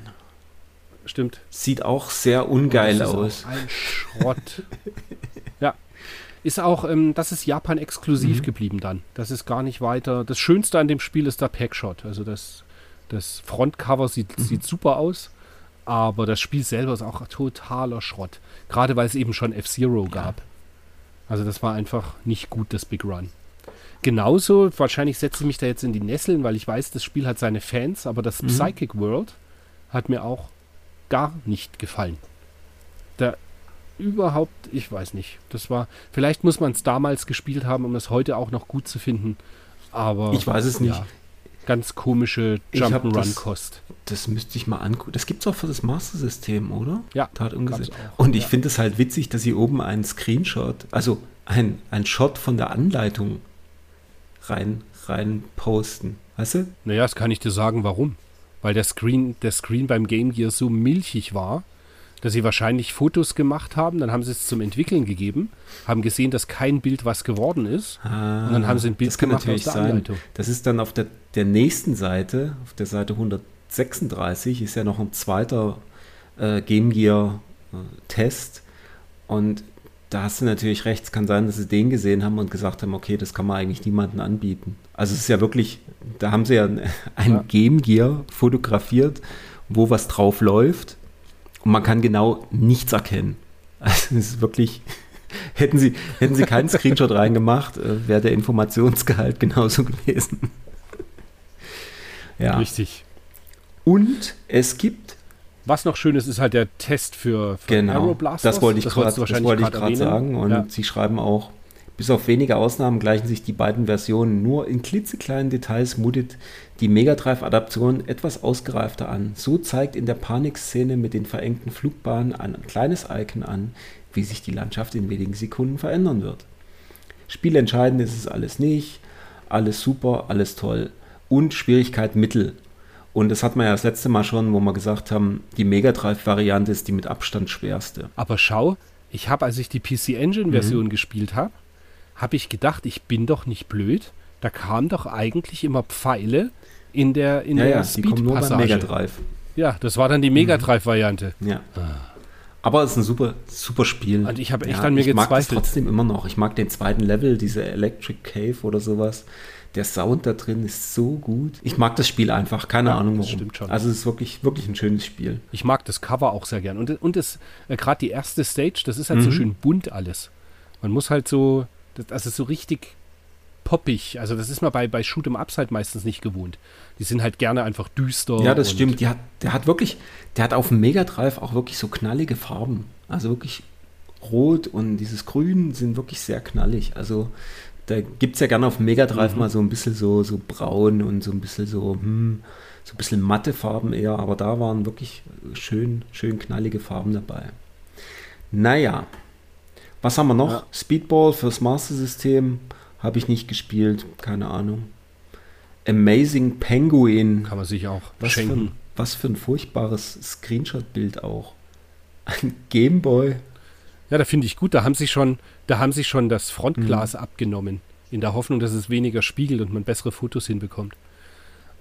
Stimmt. Sieht auch sehr ungeil das aus. ein Schrott. ja. Ist auch, ähm, das ist Japan exklusiv mhm. geblieben dann. Das ist gar nicht weiter. Das Schönste an dem Spiel ist der Packshot. Also das, das Frontcover sieht, mhm. sieht super aus, aber das Spiel selber ist auch totaler Schrott. Gerade weil es eben schon F-Zero ja. gab. Also das war einfach nicht gut, das Big Run. Genauso, wahrscheinlich setze ich mich da jetzt in die Nesseln, weil ich weiß, das Spiel hat seine Fans, aber das mhm. Psychic World hat mir auch gar nicht gefallen. Da überhaupt, ich weiß nicht. Das war, vielleicht muss man es damals gespielt haben, um es heute auch noch gut zu finden. Aber ich weiß es nicht. ganz komische Jump'n'Run-Kost. Das, das, müsste ich mal angucken. Das gibt es auch für das Master-System, oder? Ja. Tat. Und ich ja. finde es halt witzig, dass sie oben einen Screenshot, also ein, ein Shot von der Anleitung rein, rein posten. Weißt du? Naja, das kann ich dir sagen, warum weil der Screen, der Screen beim Game Gear so milchig war, dass sie wahrscheinlich Fotos gemacht haben, dann haben sie es zum Entwickeln gegeben, haben gesehen, dass kein Bild was geworden ist ah, und dann haben sie ein Bild das kann gemacht natürlich aus der sein. Anleitung. Das ist dann auf der, der nächsten Seite, auf der Seite 100 36 ist ja noch ein zweiter äh, Game Gear äh, Test und da hast du natürlich recht, es kann sein, dass sie den gesehen haben und gesagt haben, okay, das kann man eigentlich niemandem anbieten. Also es ist ja wirklich, da haben sie ja ein, ein ja. Game Gear fotografiert, wo was drauf läuft und man kann genau nichts erkennen. Also es ist wirklich, hätten sie, hätten sie keinen Screenshot reingemacht, äh, wäre der Informationsgehalt genauso gewesen. ja. Richtig. Und es gibt was noch schön ist, ist halt der Test für, für genau, Aeroblasters. Das wollte ich gerade sagen. Und ja. sie schreiben auch, bis auf wenige Ausnahmen gleichen sich die beiden Versionen. Nur in klitzekleinen Details mutet die Mega Drive-Adaption etwas ausgereifter an. So zeigt in der Panikszene mit den verengten Flugbahnen ein kleines Icon an, wie sich die Landschaft in wenigen Sekunden verändern wird. Spielentscheidend ist es alles nicht. Alles super, alles toll. Und Schwierigkeit mittel. Und das hat man ja das letzte Mal schon, wo wir gesagt haben, die Mega Drive-Variante ist die mit Abstand schwerste. Aber schau, ich habe, als ich die PC Engine-Version mhm. gespielt habe, habe ich gedacht, ich bin doch nicht blöd. Da kamen doch eigentlich immer Pfeile in der, in ja, der ja, Speed-Passage. Mega Drive. Ja, das war dann die Mega Drive-Variante. Ja. Ah. Aber es ist ein super, super Spiel. Und ich habe echt ja, an mir ich gezweifelt. Ich mag das trotzdem immer noch. Ich mag den zweiten Level, diese Electric Cave oder sowas. Der Sound da drin ist so gut. Ich mag das Spiel einfach, keine ja, Ahnung warum. Stimmt schon. Also es ist wirklich, wirklich ein schönes Spiel. Ich mag das Cover auch sehr gern. Und, und äh, gerade die erste Stage, das ist halt mhm. so schön bunt alles. Man muss halt so, das, also so richtig poppig. Also das ist man bei, bei Shoot 'em Ups halt meistens nicht gewohnt. Die sind halt gerne einfach düster. Ja, das stimmt. Die hat, der hat wirklich, der hat auf dem Mega Drive auch wirklich so knallige Farben. Also wirklich rot und dieses Grün sind wirklich sehr knallig. Also da gibt es ja gerne auf Mega Drive mhm. mal so ein bisschen so, so braun und so ein bisschen so, hm, so ein bisschen matte Farben eher, aber da waren wirklich schön, schön knallige Farben dabei. Naja, was haben wir noch? Ja. Speedball fürs Master System habe ich nicht gespielt, keine Ahnung. Amazing Penguin. Kann man sich auch was schenken. Für ein, was für ein furchtbares Screenshot-Bild auch. Ein Gameboy. Ja, da finde ich gut. Da haben sie schon, da haben sie schon das Frontglas mhm. abgenommen. In der Hoffnung, dass es weniger spiegelt und man bessere Fotos hinbekommt.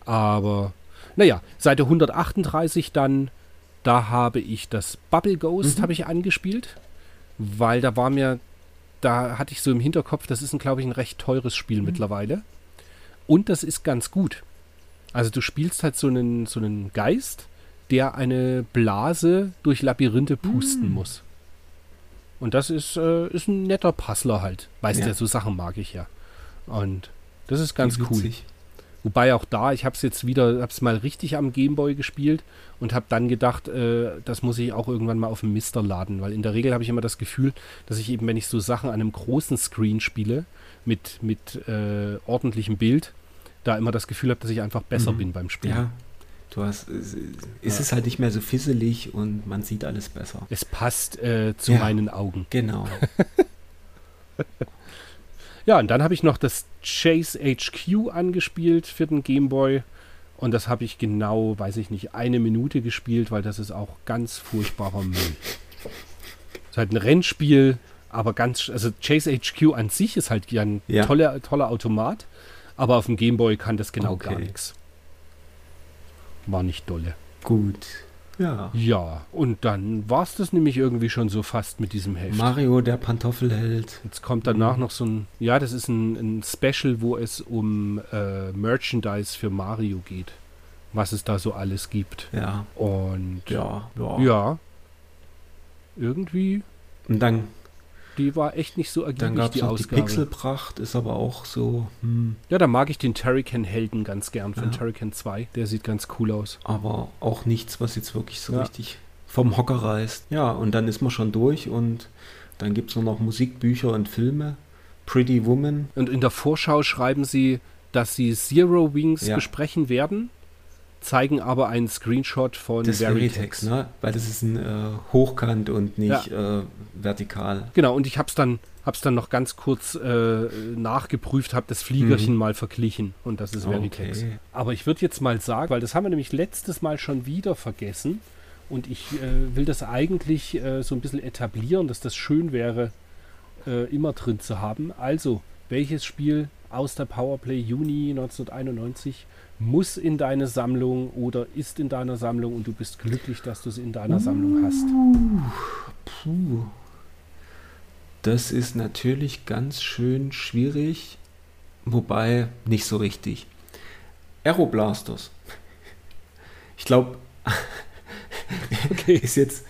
Aber, naja, Seite 138 dann, da habe ich das Bubble Ghost mhm. habe ich angespielt, weil da war mir, da hatte ich so im Hinterkopf, das ist, glaube ich, ein recht teures Spiel mhm. mittlerweile. Und das ist ganz gut. Also du spielst halt so einen, so einen Geist, der eine Blase durch Labyrinthe pusten mhm. muss. Und das ist, äh, ist ein netter Puzzler halt. Weißt ja. du, so Sachen mag ich ja. Und das ist ganz cool. Wobei auch da, ich habe es jetzt wieder, habe es mal richtig am Gameboy gespielt und habe dann gedacht, äh, das muss ich auch irgendwann mal auf dem Mister laden, weil in der Regel habe ich immer das Gefühl, dass ich eben, wenn ich so Sachen an einem großen Screen spiele, mit, mit äh, ordentlichem Bild, da immer das Gefühl habe, dass ich einfach besser mhm. bin beim Spielen. Ja, Du hast, ist ja. es halt nicht mehr so fisselig und man sieht alles besser. Es passt äh, zu ja, meinen Augen. Genau. ja, und dann habe ich noch das Chase HQ angespielt für den Game Boy. Und das habe ich genau, weiß ich nicht, eine Minute gespielt, weil das ist auch ganz furchtbarer Müll. Es ist halt ein Rennspiel, aber ganz, also Chase HQ an sich ist halt ja ein ja. Toller, toller Automat, aber auf dem Game Boy kann das genau okay. gar nichts war nicht dolle. Gut. Ja. Ja, und dann war es das nämlich irgendwie schon so fast mit diesem Heft. Mario, der Pantoffelheld. Jetzt kommt danach mhm. noch so ein, ja, das ist ein, ein Special, wo es um äh, Merchandise für Mario geht. Was es da so alles gibt. Ja. Und ja, ja. ja irgendwie. Und dann die war echt nicht so ergiebig, Dann es noch Ausgabe. die Pixelpracht, ist aber auch so. Hm. Ja, da mag ich den Turrican-Helden ganz gern von ja. Turrican 2. Der sieht ganz cool aus. Aber auch nichts, was jetzt wirklich so ja. richtig vom Hocker reißt. Ja, und dann ist man schon durch und dann gibt es nur noch Musikbücher und Filme. Pretty Woman. Und in der Vorschau schreiben sie, dass sie Zero Wings ja. besprechen werden zeigen aber einen Screenshot von das Veritex. Veritex ne? Weil das ist ein äh, Hochkant und nicht ja. äh, vertikal. Genau, und ich habe es dann, hab's dann noch ganz kurz äh, nachgeprüft, habe das Fliegerchen mhm. mal verglichen und das ist Veritex. Okay. Aber ich würde jetzt mal sagen, weil das haben wir nämlich letztes Mal schon wieder vergessen und ich äh, will das eigentlich äh, so ein bisschen etablieren, dass das schön wäre, äh, immer drin zu haben. Also, welches Spiel aus der Powerplay Juni 1991 muss in deine Sammlung oder ist in deiner Sammlung und du bist glücklich, dass du es in deiner uh, Sammlung hast? Puh. Das ist natürlich ganz schön schwierig, wobei nicht so richtig. Aeroblasters. Ich glaube, okay. ist, jetzt,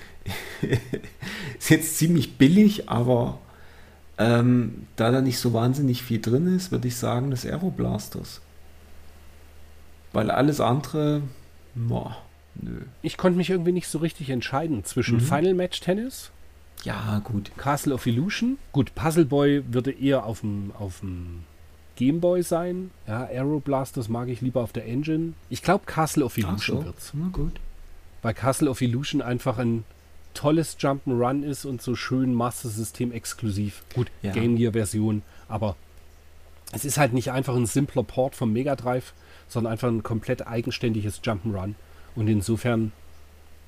ist jetzt ziemlich billig, aber ähm, da da nicht so wahnsinnig viel drin ist, würde ich sagen, das Aeroblasters. Weil alles andere, boah, nö. Ich konnte mich irgendwie nicht so richtig entscheiden zwischen mhm. Final Match Tennis. Ja, gut. Castle of Illusion. Gut, Puzzle Boy würde eher auf dem, auf dem Gameboy sein. Ja, Aeroblasters mag ich lieber auf der Engine. Ich glaube, Castle of Illusion so. wird's. Na gut. Weil Castle of Illusion einfach ein tolles Jump'n'Run ist und so schön Master System exklusiv. Gut, ja. Game Gear Version, aber es ist halt nicht einfach ein simpler Port vom Mega Drive, sondern einfach ein komplett eigenständiges Jump'n'Run. Und insofern,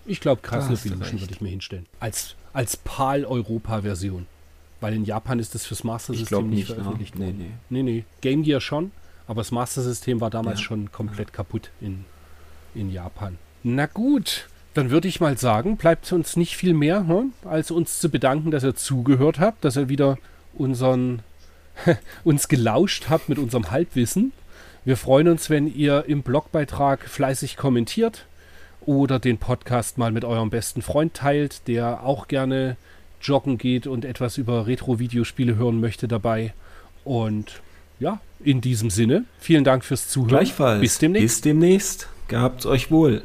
ich glaube, Castle of Illusion würde ich mir hinstellen. Als, als PAL-Europa-Version. Weil in Japan ist das fürs Master System nicht, nicht veröffentlicht ja. worden. Nee, nee. nee, Game Gear schon, aber das Master System war damals ja. schon komplett kaputt in, in Japan. Na gut, dann würde ich mal sagen, bleibt uns nicht viel mehr, hm, als uns zu bedanken, dass ihr zugehört habt, dass ihr wieder unseren, uns gelauscht habt mit unserem Halbwissen. Wir freuen uns, wenn ihr im Blogbeitrag fleißig kommentiert oder den Podcast mal mit eurem besten Freund teilt, der auch gerne joggen geht und etwas über Retro-Videospiele hören möchte dabei. Und ja, in diesem Sinne, vielen Dank fürs Zuhören. Gleichfalls. Bis demnächst. Bis demnächst. Gehabt euch wohl.